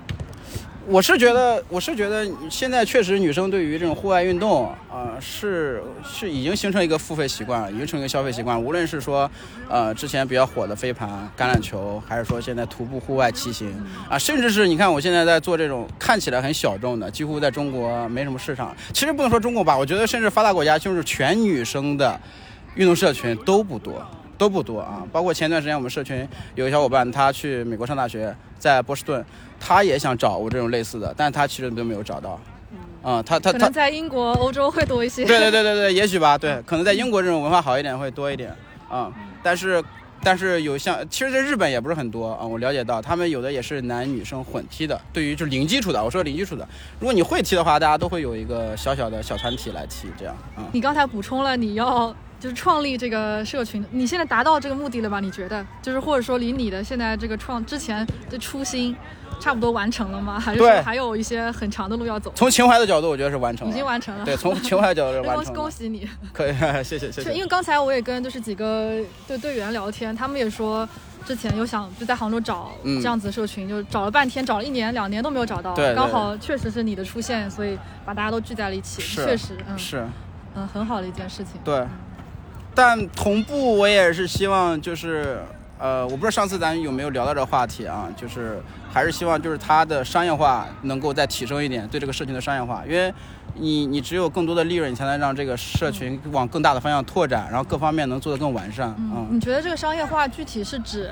我是觉得，我是觉得现在确实女生对于这种户外运动，呃，是是已经形成一个付费习惯了，已经成一个消费习惯。无论是说，呃，之前比较火的飞盘、橄榄球，还是说现在徒步户外骑行，啊，甚至是你看我现在在做这种看起来很小众的，几乎在中国没什么市场。其实不能说中国吧，我觉得甚至发达国家就是全女生的运动社群都不多。都不多啊，包括前段时间我们社群有个小伙伴，他去美国上大学，在波士顿，他也想找我这种类似的，但是他其实并没有找到。啊、他他他可能，在英国、欧洲会多一些。对对对对对，也许吧，对，可能在英国这种文化好一点，会多一点啊、但是但是有像，其实在日本也不是很多啊，我了解到他们有的也是男女生混踢的，对于就是零基础的，我说零基础的，如果你会踢的话，大家都会有一个小小的小团体来踢，这样啊。你刚才补充了你要就是创立这个社群，你现在达到这个目的了吧？你觉得就是或者说离你的现在这个创之前的初心差不多完成了吗？还是说还有一些很长的路要走？从情怀的角度，我觉得是完成了已，经完成了。对，从情怀的角度恭成了，恭喜你！可以，谢谢谢谢。因为刚才我也跟就是几个队队员聊天，他们也说之前有想就在杭州找嗯这样子的社群，就找了半天，找了一年两年都没有找到。对对刚好确实是你的出现，所以把大家都聚在了一起，是确实，嗯是，嗯，很好的一件事情。对。但同步，我也是希望就是，呃，我不知道上次咱有没有聊到这个话题啊，就是还是希望就是它的商业化能够再提升一点，对这个社群的商业化，因为你你只有更多的利润，你才能让这个社群往更大的方向拓展，然后各方面能做得更完善。嗯，嗯，你觉得这个商业化具体是指，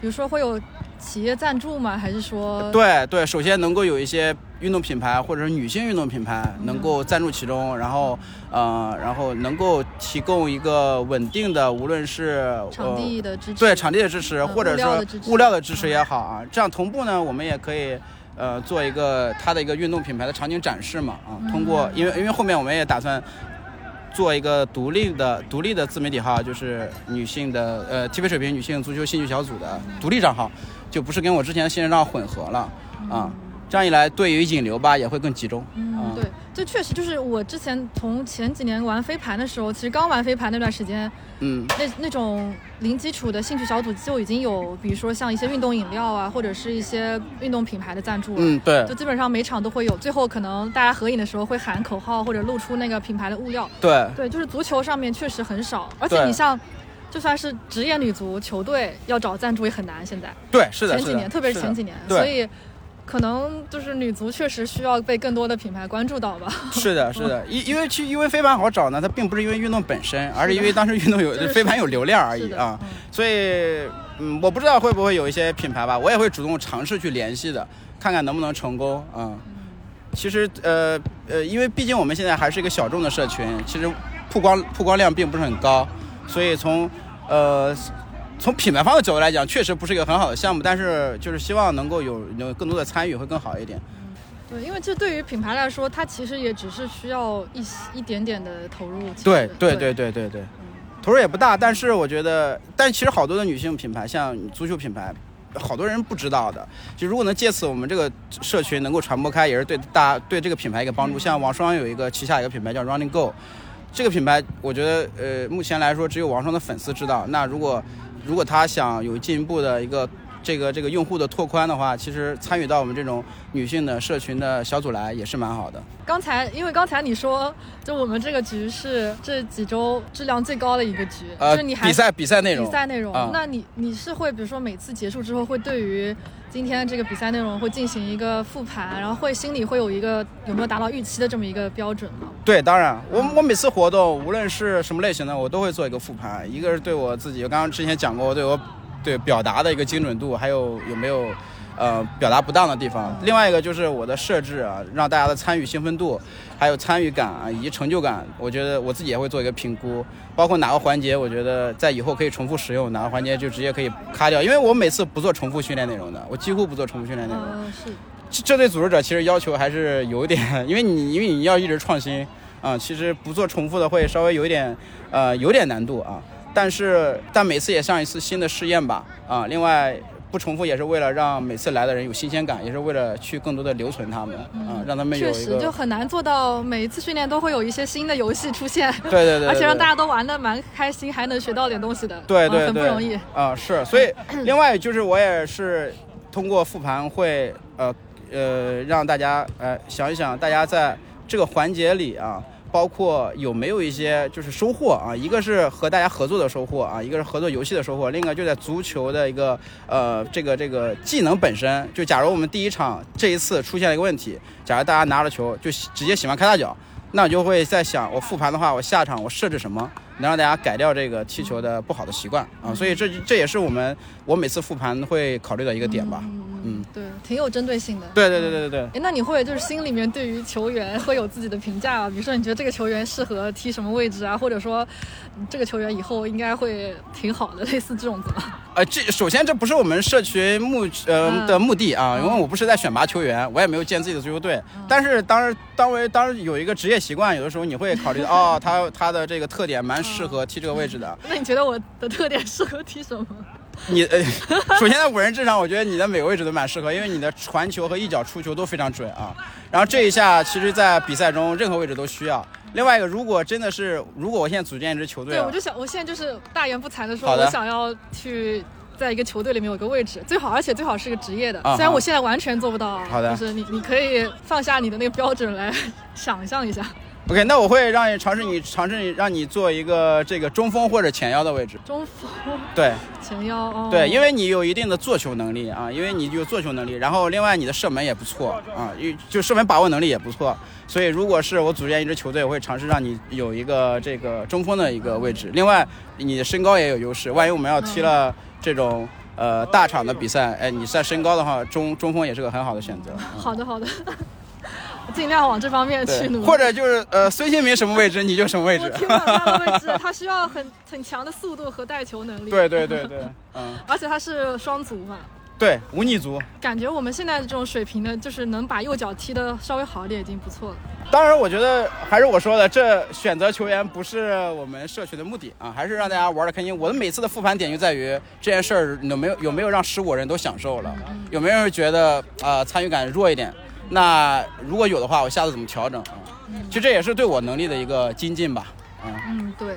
比如说会有企业赞助吗？还是说？对对，首先能够有一些运动品牌或者是女性运动品牌能够赞助其中，然后呃，然后能够提供一个稳定的，无论是场地呃的支持。对场地的支持，嗯或者说物料的支持物料的支持也好啊，这样同步呢，我们也可以。呃，做一个它的一个运动品牌的场景展示嘛，啊，通过因为因为后面我们也打算做一个独立的独立的自媒体号，就是女性的呃 TV 水平女性足球兴趣小组的独立账号，就不是跟我之前的新人账混合了啊。这样一来，对于引流吧也会更集中。嗯，对，这确实就是我之前从前几年玩飞盘的时候，其实刚玩飞盘那段时间，嗯，那那种零基础的兴趣小组就已经有，比如说像一些运动饮料啊，或者是一些运动品牌的赞助了。嗯，对就基本上每场都会有，最后可能大家合影的时候会喊口号或者露出那个品牌的物料。对对，就是足球上面确实很少，而且你像，就算是职业女足球队要找赞助也很难，现在对，是的，前几年，特别是前几年，所以可能就是女足确实需要被更多的品牌关注到吧。是的，是的，因因为去因为飞盘好找呢，它并不是因为运动本身，而是因为当时运动有就是飞盘有流量而已啊。嗯所以，嗯，我不知道会不会有一些品牌吧，我也会主动尝试去联系的，看看能不能成功啊。其实，呃呃，因为毕竟我们现在还是一个小众的社群，其实曝光曝光量并不是很高，所以从呃从品牌方的角度来讲，确实不是一个很好的项目，但是就是希望能够有有更多的参与会更好一点。对，因为这对于品牌来说，它其实也只是需要一一点点的投入。对对对对对对，投入也不大，但是我觉得，但其实好多的女性品牌，像足球品牌，好多人不知道的。就如果能借此我们这个社群能够传播开，也是对大对这个品牌一个帮助。像王双有一个旗下一个品牌叫 Running Go，这个品牌我觉得呃目前来说只有王双的粉丝知道。那如果如果他想有进一步的一个这个这个用户的拓宽的话，其实参与到我们这种女性的社群的小组来也是蛮好的。刚才因为刚才你说，就我们这个局是这几周质量最高的一个局，呃就是你，还比赛比赛内容，比赛内容，啊那你你是会比如说每次结束之后会对于今天这个比赛内容会进行一个复盘，然后会心里会有一个有没有达到预期的这么一个标准吗？对，当然，我我每次活动，无论是什么类型的，我都会做一个复盘。一个是对我自己，我刚刚之前讲过，对我对表达的一个精准度，还有有没有呃表达不当的地方。另外一个就是我的设置啊，让大家的参与兴奋度，还有参与感啊，以及成就感，我觉得我自己也会做一个评估。包括哪个环节，我觉得在以后可以重复使用，哪个环节就直接可以卡掉。因为我每次不做重复训练内容的，我几乎不做重复训练内容。这这对组织者其实要求还是有一点，因为你因为你要一直创新啊、其实不做重复的会稍微有一点呃有点难度啊。但是但每次也像一次新的试验吧啊。另外不重复也是为了让每次来的人有新鲜感，也是为了去更多的留存他们啊，让他们有确实就很难做到每一次训练都会有一些新的游戏出现，对对对 对而且让大家都玩的蛮开心，还能学到点东西的，对对对，啊很不容易。啊、是，所以 另外就是我也是通过复盘会呃呃让大家呃想一想，大家在这个环节里啊。包括有没有一些就是收获啊？一个是和大家合作的收获啊，一个是合作游戏的收获，另一个就在足球的一个呃这个这个技能本身。就假如我们第一场这一次出现了一个问题，假如大家拿了球就直接喜欢开大脚，那我就会在想，我复盘的话，我下场我设置什么，能让大家改掉这个踢球的不好的习惯啊？所以这这也是我们我每次复盘会考虑的一个点吧。嗯，对，挺有针对性的。对对对对对对。哎，那你会就是心里面对于球员会有自己的评价啊？比如说你觉得这个球员适合踢什么位置啊，或者说嗯这个球员以后应该会挺好的，类似这种子吗？呃，这首先这不是我们社群目呃嗯的目的啊，因为我不是在选拔球员，我也没有建自己的足球队。但是当然，当为当然有一个职业习惯，有的时候你会考虑到 哦，他他的这个特点蛮适合踢这个位置的。那你觉得我的特点适合踢什么？你呃，首先在五人制上，我觉得你的每个位置都蛮适合，因为你的传球和一脚出球都非常准啊。然后这一下，其实，在比赛中任何位置都需要。另外一个，如果真的是，如果我现在组建一支球队对，啊我就想，我现在就是大言不惭的说，的我想要去。在一个球队里面有个位置，最好，而且最好是个职业的。啊虽然我现在完全做不到啊，好的就是你，你可以放下你的那个标准来 想象一下。OK，那我会让你尝试你尝试你让你做一个这个中锋或者前腰的位置。中锋、对前腰，哦、对，因为你有一定的做球能力啊，因为你有做球能力，然后另外你的射门也不错啊，因就射门把握能力也不错。所以如果是我组建一支球队，我会尝试让你有一个这个中锋的一个位置。另外，你的身高也有优势，万一我们要踢了这种。呃，大场的比赛，哎，你在身高的话，中中锋也是个很好的选择。嗯好的好的，尽量往这方面去努，力。或者就是呃，孙兴民什么位置你就什么位置我。听不了他的位置，他需要很很强的速度和带球能力。对对对对，嗯，而且他是双足嘛，对，无逆足。感觉我们现在这种水平呢，就是能把右脚踢得稍微好一点已经不错了。当然，我觉得还是我说的，这选择球员不是我们社群的目的啊，还是让大家玩的开心。我的每次的复盘点就在于这件事儿有没有有没有让十五人都享受了，有没有人觉得啊、呃参与感弱一点？那如果有的话，我下次怎么调整啊？其实这也是对我能力的一个精进吧。啊、嗯，对，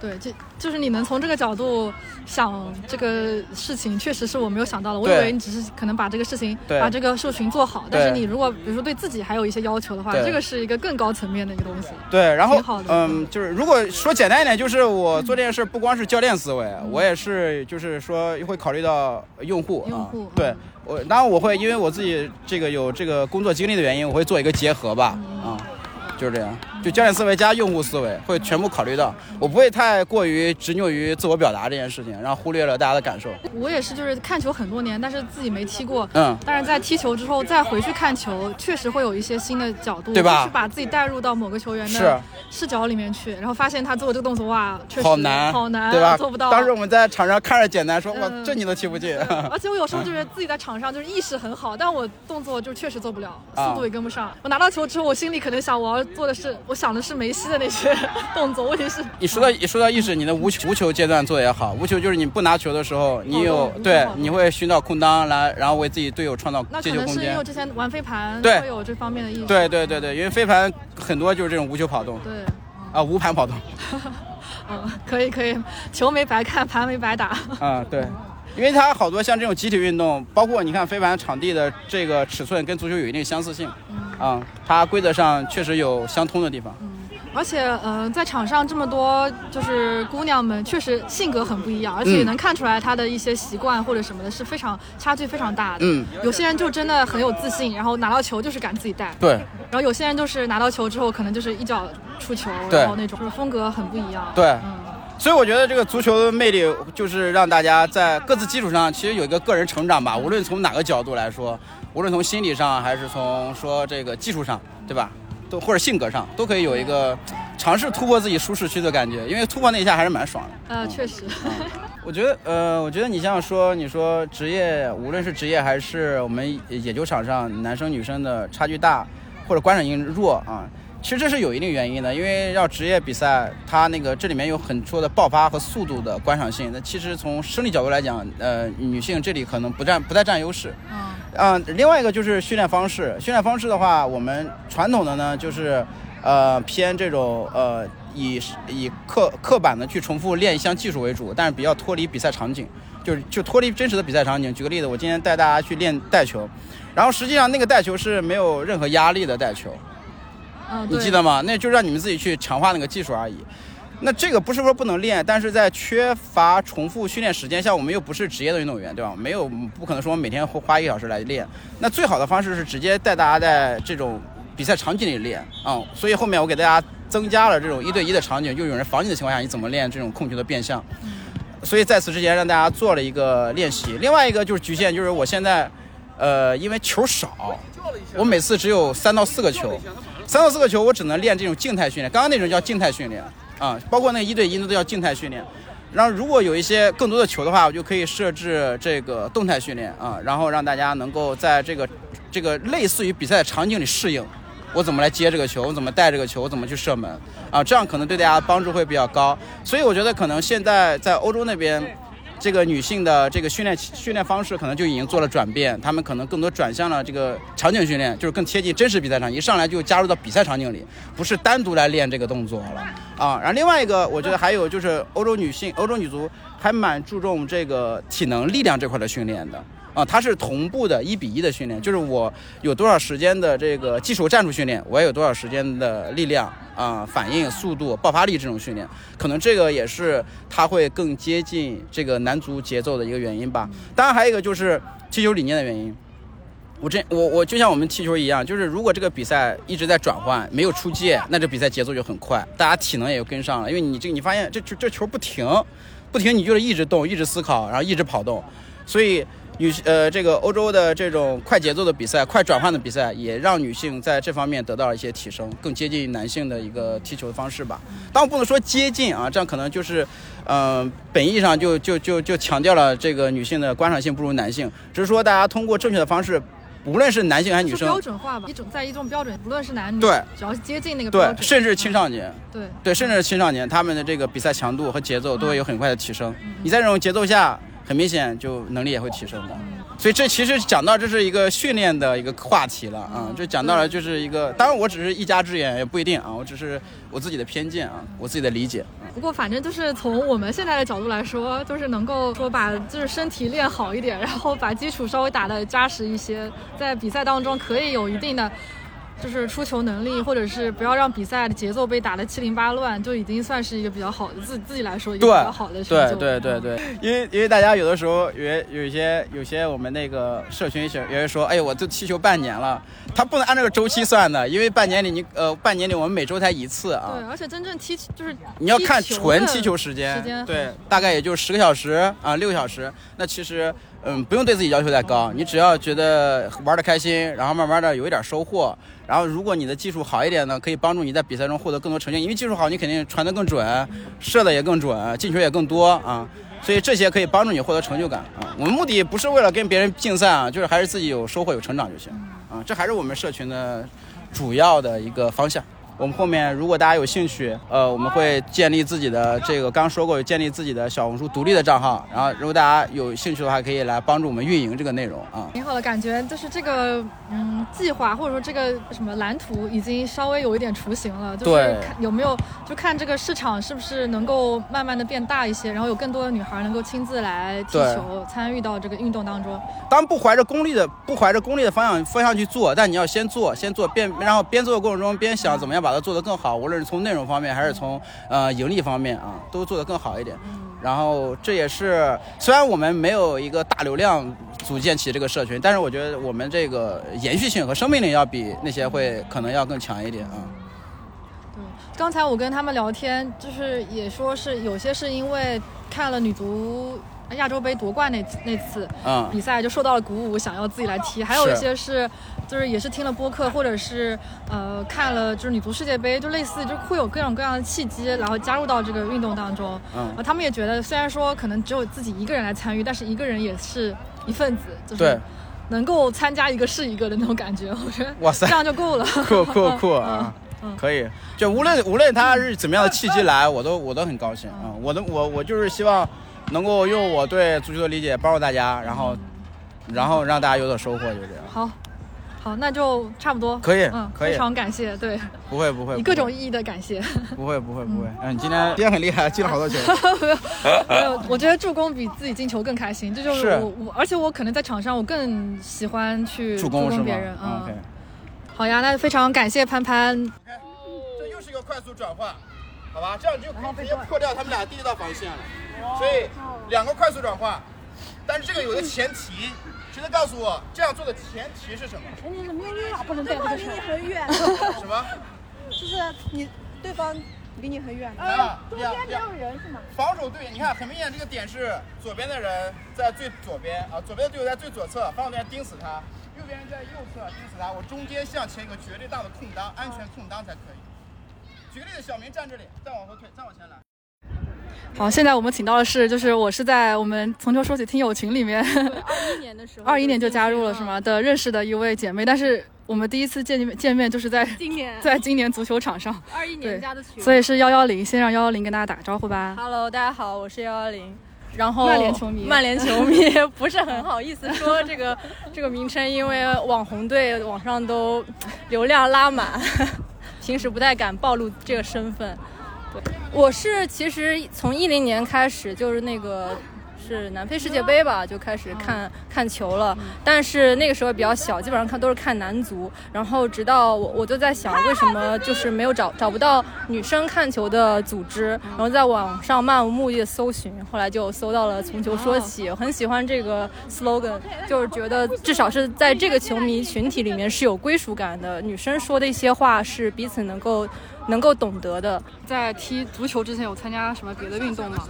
对，这就是你能从这个角度想这个事情，确实是我没有想到的。我以为你只是可能把这个事情，对把这个社群做好，但是你如果比如说对自己还有一些要求的话，对这个是一个更高层面的一个东西。对，然后挺好的嗯，就是如果说简单一点，就是我做这件事不光是教练思维，我也是就是说会考虑到用户啊用户，对我当然我会因为我自己这个有这个工作经历的原因，我会做一个结合吧，啊。就是这样，就教练思维加用户思维会全部考虑到，我不会太过于执拗于自我表达这件事情，然后忽略了大家的感受。我也是，就是看球很多年，但是自己没踢过。嗯，但是在踢球之后再回去看球，确实会有一些新的角度，对吧就是把自己带入到某个球员的视角里面去，然后发现他做这个动作，哇，确实好难，好难，对吧？做不到。当时我们在场上看着简单，说哇，嗯这你都踢不进。而且我有时候就是自己在场上就是意识很好，但我动作就确实做不了，啊速度也跟不上。我拿到球之后，我心里可能想我要做的是，我想的是梅西的那些 动作，问题是 你说到你说到意识，你的无球无球阶段做的也好，无球就是你不拿球的时候，你有对你会寻找空当来，然后为自己队友创造那接球空间可能是因为。之前玩飞盘对会有这方面的意识。对对对对，因为飞盘很多就是这种无球跑动对，啊，无盘跑动 嗯，可以可以，球没白看，盘没白打。啊，对。因为它好多像这种集体运动，包括你看飞盘场地的这个尺寸跟足球有一定相似性，啊、它规则上确实有相通的地方。嗯。而且，呃，在场上这么多就是姑娘们，确实性格很不一样，而且也嗯能看出来她的一些习惯或者什么的，是非常差距非常大的。嗯，有些人就真的很有自信，然后拿到球就是敢自己带，对，然后有些人就是拿到球之后可能就是一脚出球，对。然后那种就是风格很不一样。对。嗯，所以我觉得这个足球的魅力就是让大家在各自基础上，其实有一个个人成长吧。无论从哪个角度来说，无论从心理上还是从说这个技术上，对吧？都或者性格上，都可以有一个尝试突破自己舒适区的感觉。因为突破那一下还是蛮爽的。啊，确实，我觉得，呃，我觉得你像说，你说职业，无论是职业还是我们野球场上，男生女生的差距大，或者观赏性弱啊，其实这是有一定原因的。因为要职业比赛，它那个这里面有很多的爆发和速度的观赏性。那其实从生理角度来讲，呃，女性这里可能不占不太占优势。嗯嗯，另外一个就是训练方式。训练方式的话，我们传统的呢就是，呃，偏这种呃以以刻刻板的去重复练一项技术为主，但是比较脱离比赛场景，就是就脱离真实的比赛场景。举个例子，我今天带大家去练带球，然后实际上那个带球是没有任何压力的带球，嗯，你记得吗？那就让你们自己去强化那个技术而已。那这个不是说不能练，但是在缺乏重复训练时间下，我们又不是职业的运动员，对吧？没有不可能说我每天花花一个小时来练。那最好的方式是直接带大家在这种比赛场景里练啊、所以后面我给大家增加了这种一对一的场景，就有人防你的情况下，你怎么练这种控球的变向。所以在此之前让大家做了一个练习。另外一个就是局限，就是我现在，呃，因为球少，我每次只有三到四个球，三到四个球我只能练这种静态训练。刚刚那种叫静态训练啊，包括那一对一那都叫静态训练。然后如果有一些更多的球的话，我就可以设置这个动态训练啊，然后让大家能够在这个这个类似于比赛场景里适应。我怎么来接这个球，我怎么带这个球，我怎么去射门啊？这样可能对大家帮助会比较高。所以我觉得可能现在在欧洲那边，这个女性的这个训练训练方式可能就已经做了转变，她们可能更多转向了这个场景训练，就是更贴近真实比赛场，一上来就加入到比赛场景里，不是单独来练这个动作了啊。然后另外一个，我觉得还有就是欧洲女性、欧洲女足还蛮注重这个体能力量这块的训练的。啊，它是同步的，一比一的训练，就是我有多少时间的这个技术战术训练，我也有多少时间的力量啊、反应速度、爆发力这种训练，可能这个也是它会更接近这个男足节奏的一个原因吧。当然还有一个就是踢球理念的原因。我这我我就像我们踢球一样，就是如果这个比赛一直在转换，没有出界，那这比赛节奏就很快，大家体能也就跟上了。因为你这你发现这这这球不停，不停，你就是一直动，一直思考，然后一直跑动，所以女呃这个欧洲的这种快节奏的比赛、快转换的比赛，也让女性在这方面得到了一些提升，更接近男性的一个踢球的方式吧。但我不能说接近啊，这样可能就是，嗯、本意上就就就就强调了这个女性的观赏性不如男性，只是说大家通过正确的方式。无论是男性还是女生标，准化吧，一种在一种标准，不论是男女，对，只要是接近那个标对，准，甚至青少年，对，对，甚至是青少年，他们的这个比赛强度和节奏都会有很快的提升。你在这种节奏下，很明显就能力也会提升的。所以这其实讲到这是一个训练的一个话题了啊，就讲到了就是一个，当然我只是一家之言，也不一定啊，我只是我自己的偏见啊，我自己的理解。不过反正就是从我们现在的角度来说，就是能够说把就是身体练好一点，然后把基础稍微打得扎实一些，在比赛当中可以有一定的。就是出球能力，或者是不要让比赛的节奏被打得七零八乱，就已经算是一个比较好的自自己来说一个比较好的成对就。对对对，因为因为大家有的时候有有一些有些我们那个社群有有人说，哎呦，我都踢球半年了，他不能按这个周期算的，因为半年里你呃半年里我们每周才一次啊。对，而且真正踢就是你要看纯踢球时间，时间对，大概也就十个小时啊，六个小时。那其实，嗯，不用对自己要求太高，你只要觉得玩的开心，然后慢慢的有一点收获，然后如果你的技术好一点呢，可以帮助你在比赛中获得更多成就。因为技术好，你肯定传的更准，射的也更准，进球也更多啊。所以这些可以帮助你获得成就感啊。我们目的不是为了跟别人竞赛啊，就是还是自己有收获、有成长就行啊。这还是我们社群的主要的一个方向。我们后面如果大家有兴趣，呃，我们会建立自己的这个刚说过建立自己的小红书独立的账号，然后如果大家有兴趣的话，可以来帮助我们运营这个内容啊。挺好的感觉，就是这个嗯计划或者说这个什么蓝图已经稍微有一点雏形了，就是对看有没有就看这个市场是不是能够慢慢的变大一些，然后有更多的女孩能够亲自来踢球，参与到这个运动当中。当不怀着功利的不怀着功利的方向方向去做，但你要先做，先做边，然后边做的过程中边想怎么样把它做得更好，无论是从内容方面还是从呃盈利方面啊，都做得更好一点。然后这也是虽然我们没有一个大流量组建起这个社群，但是我觉得我们这个延续性和生命力要比那些会可能要更强一点啊。对刚才我跟他们聊天，就是也说是有些是因为看了女足亚洲杯夺冠那那次嗯。比赛就受到了鼓舞，想要自己来踢；还有一些是就是也是听了播客，或者是呃看了就是女足世界杯，就类似就会有各种各样的契机，然后加入到这个运动当中。嗯然后他们也觉得，虽然说可能只有自己一个人来参与，但是一个人也是一份子，就是对能够参加一个是一个的那种感觉。我觉得哇塞这样就够了。酷酷酷啊！嗯可以，就无论无论他是怎么样的契机来，我都我都很高兴啊！我的我我就是希望能够用我对足球的理解帮助大家，然后然后让大家有所收获，就这样。好，好，那就差不多。可以嗯，可以非常感谢，对，不会不会，以各种意义的感谢。不会不会不会，嗯，你今天今天很厉害，进了好多球。没有，我觉得助攻比自己进球更开心，这就是是我我，而且我可能在场上我更喜欢去助攻别人。嗯，？OK，好呀，那非常感谢潘潘。这又是一个快速转换，好吧？这样你就可以直接破掉他们俩第一道防线了。所以两个快速转换，但是这个有个前提，谁能告诉我这样做的前提是什么？你怎么用力不能带这个离你很远，什么？就是你对方离你很远。啊，中两两间没有人是吗？防守队，你看很明显，这个点是左边的人在最左边啊，左边的队友在最左侧，防守队员盯死他，右边人在右侧盯死他，我中间向前有个绝对大的空当，安全空当才可以。举个例子，小明站这里，再往后退，再往前来。好，现在我们请到的是，就是我是在我们从头说起听友群里面，二一年的时候，二一年就加入了是吗？的认识的一位姐妹，但是我们第一次见面见面就是在今年 在今年足球场上，二一年加的群，所以是幺幺零，先让幺幺零跟大家打个招呼吧。Hello，大家好，我是幺幺零。然后曼联球迷曼联球迷不是很好意思说这个这个名称，因为网红队网上都流量拉满，平时不太敢暴露这个身份。对，我是其实从一零年开始就是那个。是南非世界杯吧，就开始看看球了，但是那个时候比较小，基本上看都是看男足。然后直到我我就在想，为什么就是没有找找不到女生看球的组织，然后在网上漫无目的的搜寻，后来就搜到了从球说起，我很喜欢这个 slogan，就是觉得至少是在这个球迷群体里面是有归属感的，女生说的一些话是彼此能够能够懂得的。在踢足球之前有参加什么别的运动吗？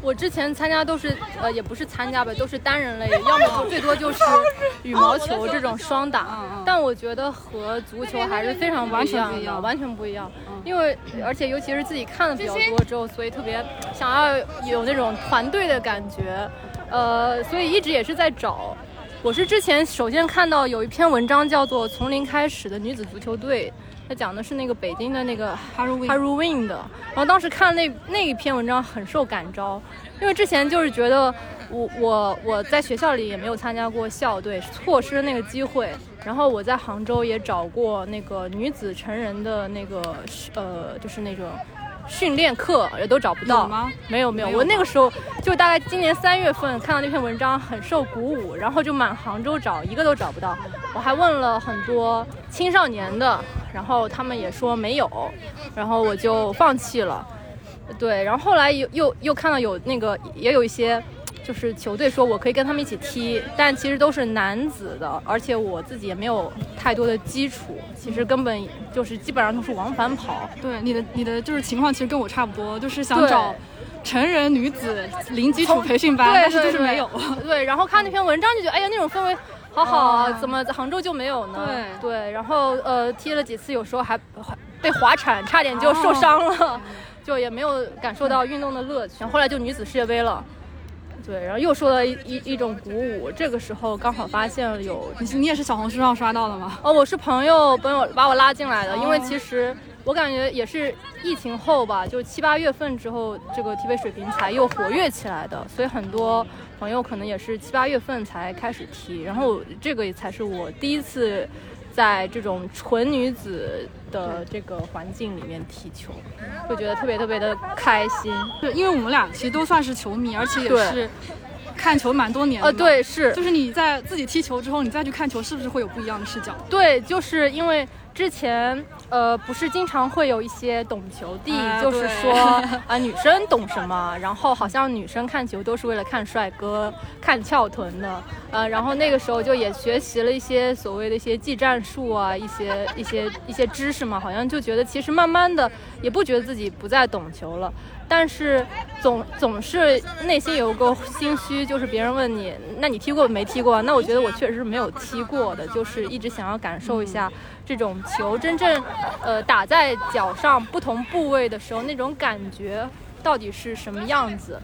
我之前参加都是呃，也不是参加吧，都是单人类，要么最多就是羽毛球这种双打。但我觉得和足球还是非常完全不一样的，完全不一样。因为而且尤其是自己看的比较多之后，所以特别想要有那种团队的感觉。呃，所以一直也是在找。我是之前首先看到有一篇文章叫做《从零开始的女子足球队》。它讲的是那个北京的那个 Win 的，然后当时看那那一篇文章很受感召，因为之前就是觉得我我我在学校里也没有参加过校队，错失那个机会。然后我在杭州也找过那个女子成人的那个呃，就是那种训练课，也都找不到。吗？没有没有，我那个时候就大概今年三月份看到那篇文章，很受鼓舞，然后就满杭州找，一个都找不到。我还问了很多青少年的，然后他们也说没有，然后我就放弃了。对，然后后来又又又看到有那个也有一些。就是球队说我可以跟他们一起踢，但其实都是男子的，而且我自己也没有太多的基础，其实根本就是基本上都是往返跑。对，你的你的就是情况其实跟我差不多，就是想找成人女子零基础培训班，对但是就是对没有。对，然后看那篇文章就觉得，哎呀，那种氛围好好啊，啊怎么杭州就没有呢？对对，然后呃踢了几次，有时候还还被滑铲，差点就受伤了，就也没有感受到运动的乐趣。然后后来就女子世界杯了。对，然后又受到一一一种鼓舞。这个时候刚好发现了有你你也是小红书上刷到的吗？哦，我是朋友朋友把我拉进来的，因为其实我感觉也是疫情后吧，就七八月份之后，这个踢飞水平才又活跃起来的，所以很多朋友可能也是七八月份才开始踢，然后这个也才是我第一次在这种纯女子的这个环境里面踢球，会觉得特别特别的开心。对，因为我们俩其实都算是球迷，而且也是看球蛮多年的。呃，，对，是，就是你在自己踢球之后，你再去看球，是不是会有不一样的视角？对，就是因为之前呃，不是经常会有一些懂球帝，啊就是说啊、女生懂什么，然后好像女生看球都是为了看帅哥、看翘臀的，呃，然后那个时候就也学习了一些所谓的一些技战术啊，一些一些一些知识嘛，好像就觉得其实慢慢的也不觉得自己不再懂球了。但是总总是内心有个心虚，就是别人问你，那你踢过没踢过？那我觉得我确实是没有踢过的，就是一直想要感受一下这种球真正呃打在脚上不同部位的时候那种感觉到底是什么样子。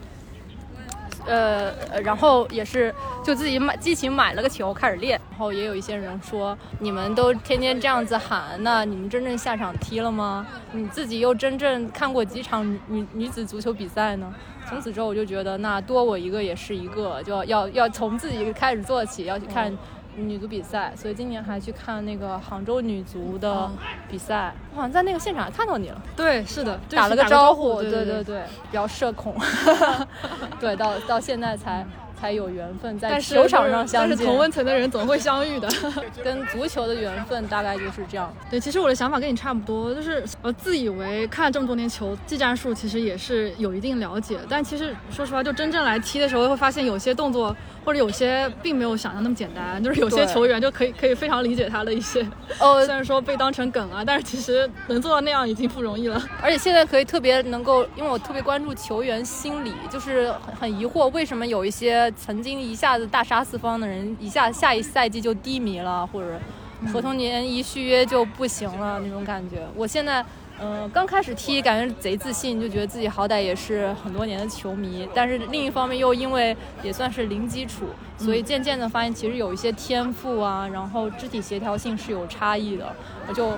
呃，然后也是就自己买激情买了个球开始练，然后也有一些人说你们都天天这样子喊，那你们真正下场踢了吗？你自己又真正看过几场女女子足球比赛呢？从此之后我就觉得那多我一个也是一个，就要要要从自己开始做起，要去看女足比赛，所以今年还去看那个杭州女足的比赛，我好像在那个现场还看到你了。对，是的，就是打了个招招呼，对对。对对，比较社恐，对，到到现在才才有缘分在球场上相见，但是同温层的人总会相遇的。跟足球的缘分大概就是这样。对，其实我的想法跟你差不多，就是我，自以为看了这么多年球，技战术其实也是有一定了解，但其实说实话，就真正来踢的时候，会发现有些动作或者有些并没有想象那么简单，就是有些球员就可以可以非常理解他的一些，哦虽然说被当成梗啊，但是其实能做到那样已经不容易了。而且现在可以特别能够，因为我特别关注球员心理，就是很很疑惑为什么有一些曾经一下子大杀四方的人，一下下一赛季就低迷了，或者合同年一续约就不行了那种感觉。我现在。嗯，刚开始踢感觉贼自信，就觉得自己好歹也是很多年的球迷，但是另一方面又因为也算是零基础，所以渐渐的发现其实有一些天赋啊，然后肢体协调性是有差异的，我就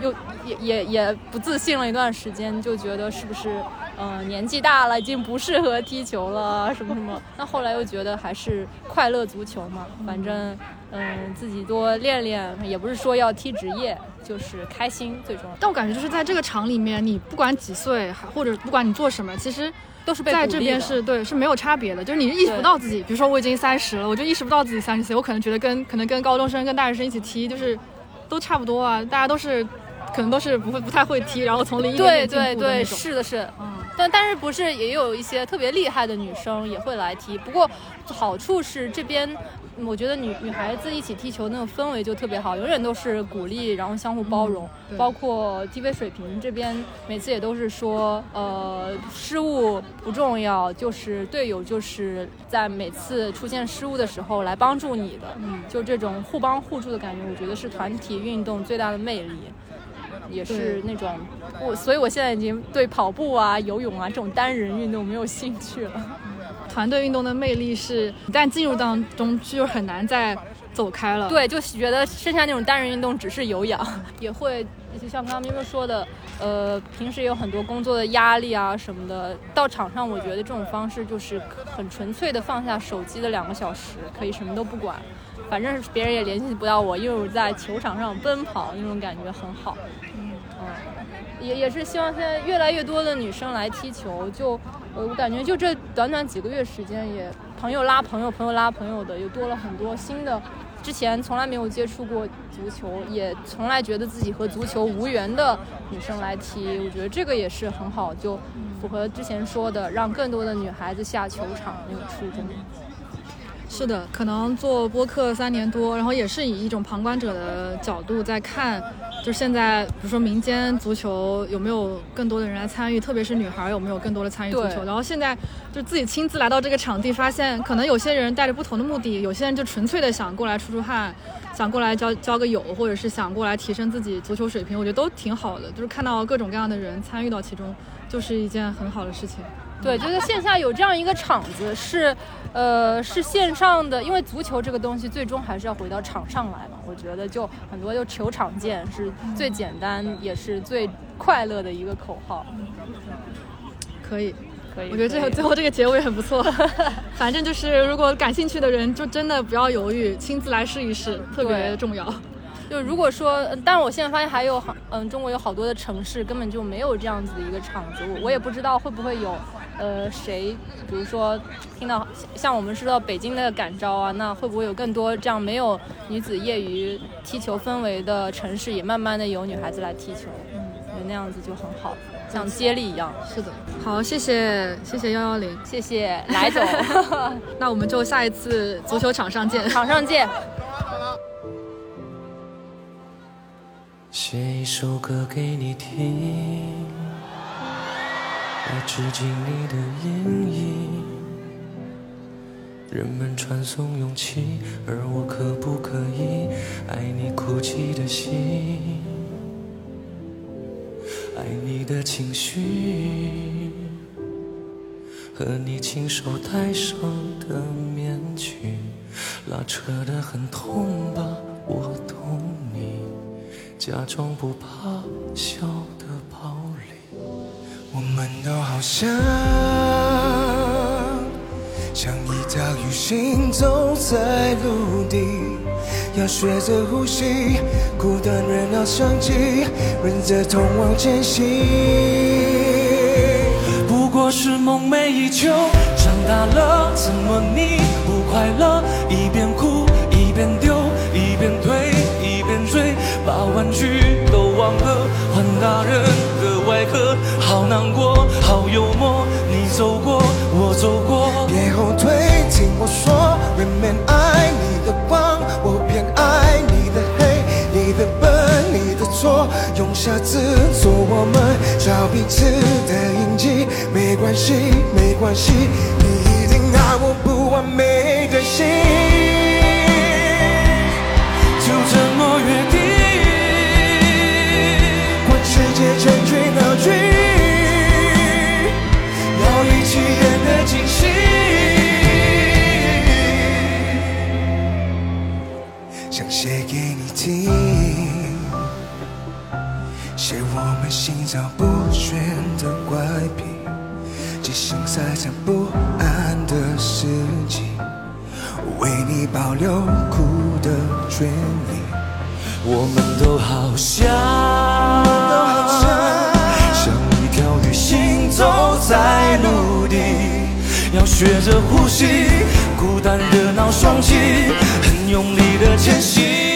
又也也也不自信了一段时间，就觉得是不是呃年纪大了，已经不适合踢球了什么什么。那后来又觉得还是快乐足球嘛，反正嗯、自己多练练，也不是说要踢职业，就是开心最重要。但我感觉就是在这个场里面，你不管几岁，还或者不管你做什么，其实都是被在这边是对是没有差别的，就是你意识不到自己，比如说我已经三十了，我就意识不到自己三十岁，我可能觉得跟可能跟高中生、跟大学生一起踢，就是都差不多啊，大家都是可能都是不会不太会踢，然后从零一点对点进对对，步的那种。是的是。嗯，但但是不是也有一些特别厉害的女生也会来踢？不过好处是这边，嗯我觉得女女孩子一起踢球那种氛围就特别好，永远都是鼓励，然后相互包容。对包括踢飞水平这边，每次也都是说，呃，失误不重要，就是队友就是在每次出现失误的时候来帮助你的，嗯就这种互帮互助的感觉，我觉得是团体运动最大的魅力。也是那种我，所以我现在已经对跑步啊、游泳啊这种单人运动没有兴趣了。团队运动的魅力是，一旦进入当中就很难再走开了。对，就觉得剩下那种单人运动只是有氧，也会就像刚刚咪咪说的，呃，平时也有很多工作的压力啊什么的，到场上我觉得这种方式就是很纯粹的放下手机的两个小时，可以什么都不管，反正别人也联系不到我，因为我在球场上奔跑，那种感觉很好。嗯，也也是希望现在越来越多的女生来踢球，就我感觉就这短短几个月时间，也朋友拉朋友，朋友拉朋友的，又多了很多新的。之前从来没有接触过足球，也从来觉得自己和足球无缘的女生来踢，我觉得这个也是很好，就符合之前说的，让更多的女孩子下球场那个初衷。是的，可能做播客三年多，然后也是以一种旁观者的角度在看，就现在比如说民间足球有没有更多的人来参与，特别是女孩有没有更多的参与足球。然后现在就自己亲自来到这个场地，发现可能有些人带着不同的目的，有些人就纯粹的想过来出出汗，想过来交交个友，或者是想过来提升自己足球水平，我觉得都挺好的。就是看到各种各样的人参与到其中，就是一件很好的事情。对，就是线下有这样一个场子是，呃，是线上的，因为足球这个东西最终还是要回到场上来嘛。我觉得就很多就球场见是最简单也是最快乐的一个口号。可以，可以，我觉得最后最后这个结尾很不错。反正就是如果感兴趣的人，就真的不要犹豫，亲自来试一试，特别重要。就如果说，但我现在发现还有好，嗯，中国有好多的城市根本就没有这样子的一个场子，我我也不知道会不会有，呃，谁，比如说听到像我们知道北京的感召啊，那会不会有更多这样没有女子业余踢球氛围的城市，也慢慢的有女孩子来踢球，嗯，觉得那样子就很好，像接力一样。是的，好，谢谢谢谢幺幺零，谢谢来总，那我们就下一次足球场上见，场上见。写一首歌给你听，来致敬你的阴影。人们传颂勇气，而我可不可以爱你哭泣的心，爱你的情绪，和你亲手戴上的面具，拉扯得很痛吧？我懂你。假装不怕笑的，我们都好像像一条鱼行走在陆地，要学着呼吸，孤单热闹相聚，忍着痛往前行。不过是梦寐以求，长大了怎么你不快乐？一边哭一边丢一边退。把玩具都忘了，换大人的外壳，好难过，好幽默。你走过，我走过，别后退，听我说。人们爱你的光，我偏爱你的黑，你的笨，你的错，用下字做我们找彼此的印记。没关系，没关系，你一定爱我不完美们心照不宣的怪癖，即兴塞着不安的世纪，为你保留哭的权利。我们都好像像一条鱼行走在陆地，要学着呼吸，孤单热闹双栖，很用力的前行。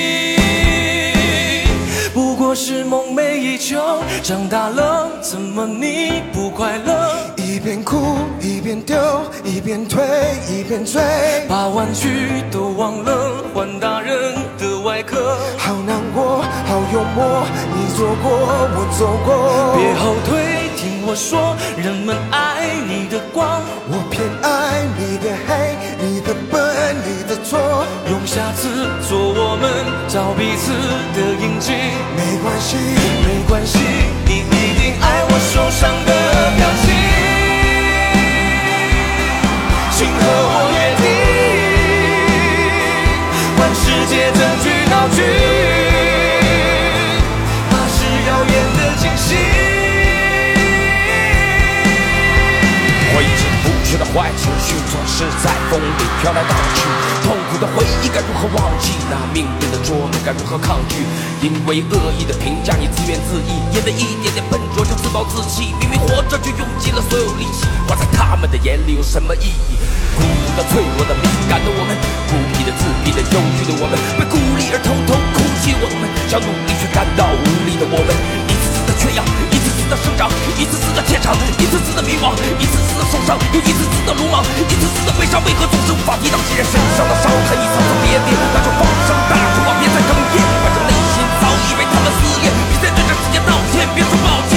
是梦寐以求，长大了怎么你不快乐？一边哭一边丢，一边退一边追，把玩具都忘了，换大人的外壳。好难过，好幽默，你做过，我走过，别后退，听我说，人们爱你的光，我偏爱你的黑，错，用下次做我们找彼此的印记，没关系，没关系，你一定爱我受伤的表情。请和我约定，换世界证据闹剧，那是耀眼的惊喜。挥之不去的坏情绪，是在风里飘来荡去。痛苦的回忆该如何忘记？那命运的捉弄该如何抗拒？因为恶意的评价，你自怨自艾，因为一点点笨拙就自暴自弃。明明活着就用尽了所有力气，活在他们的眼里有什么意义？孤独的、脆弱的、敏感的我们，孤僻的、自闭的、忧郁的我们，为孤立而偷偷哭泣。我们想努力却感到无力的我们，一次次的缺氧，的生长，一次次的怯场，一次次的迷惘，一次次的受伤，又一次次的鲁莽，一次次的悲伤，为何总是无法抵挡？既然身上的伤痕一层层叠叠，那就放声大哭吧，别再哽咽。反正内心早已被他们撕裂，别再对这世界道歉，别说抱歉，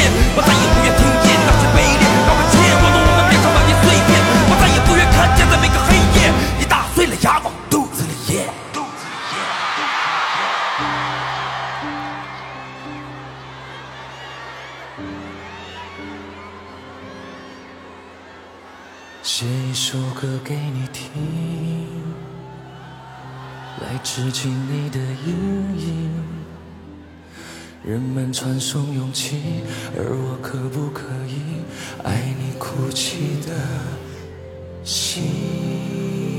歌给你听，来致敬你的阴影。人们传颂勇气，而我可不可以爱你哭泣的心？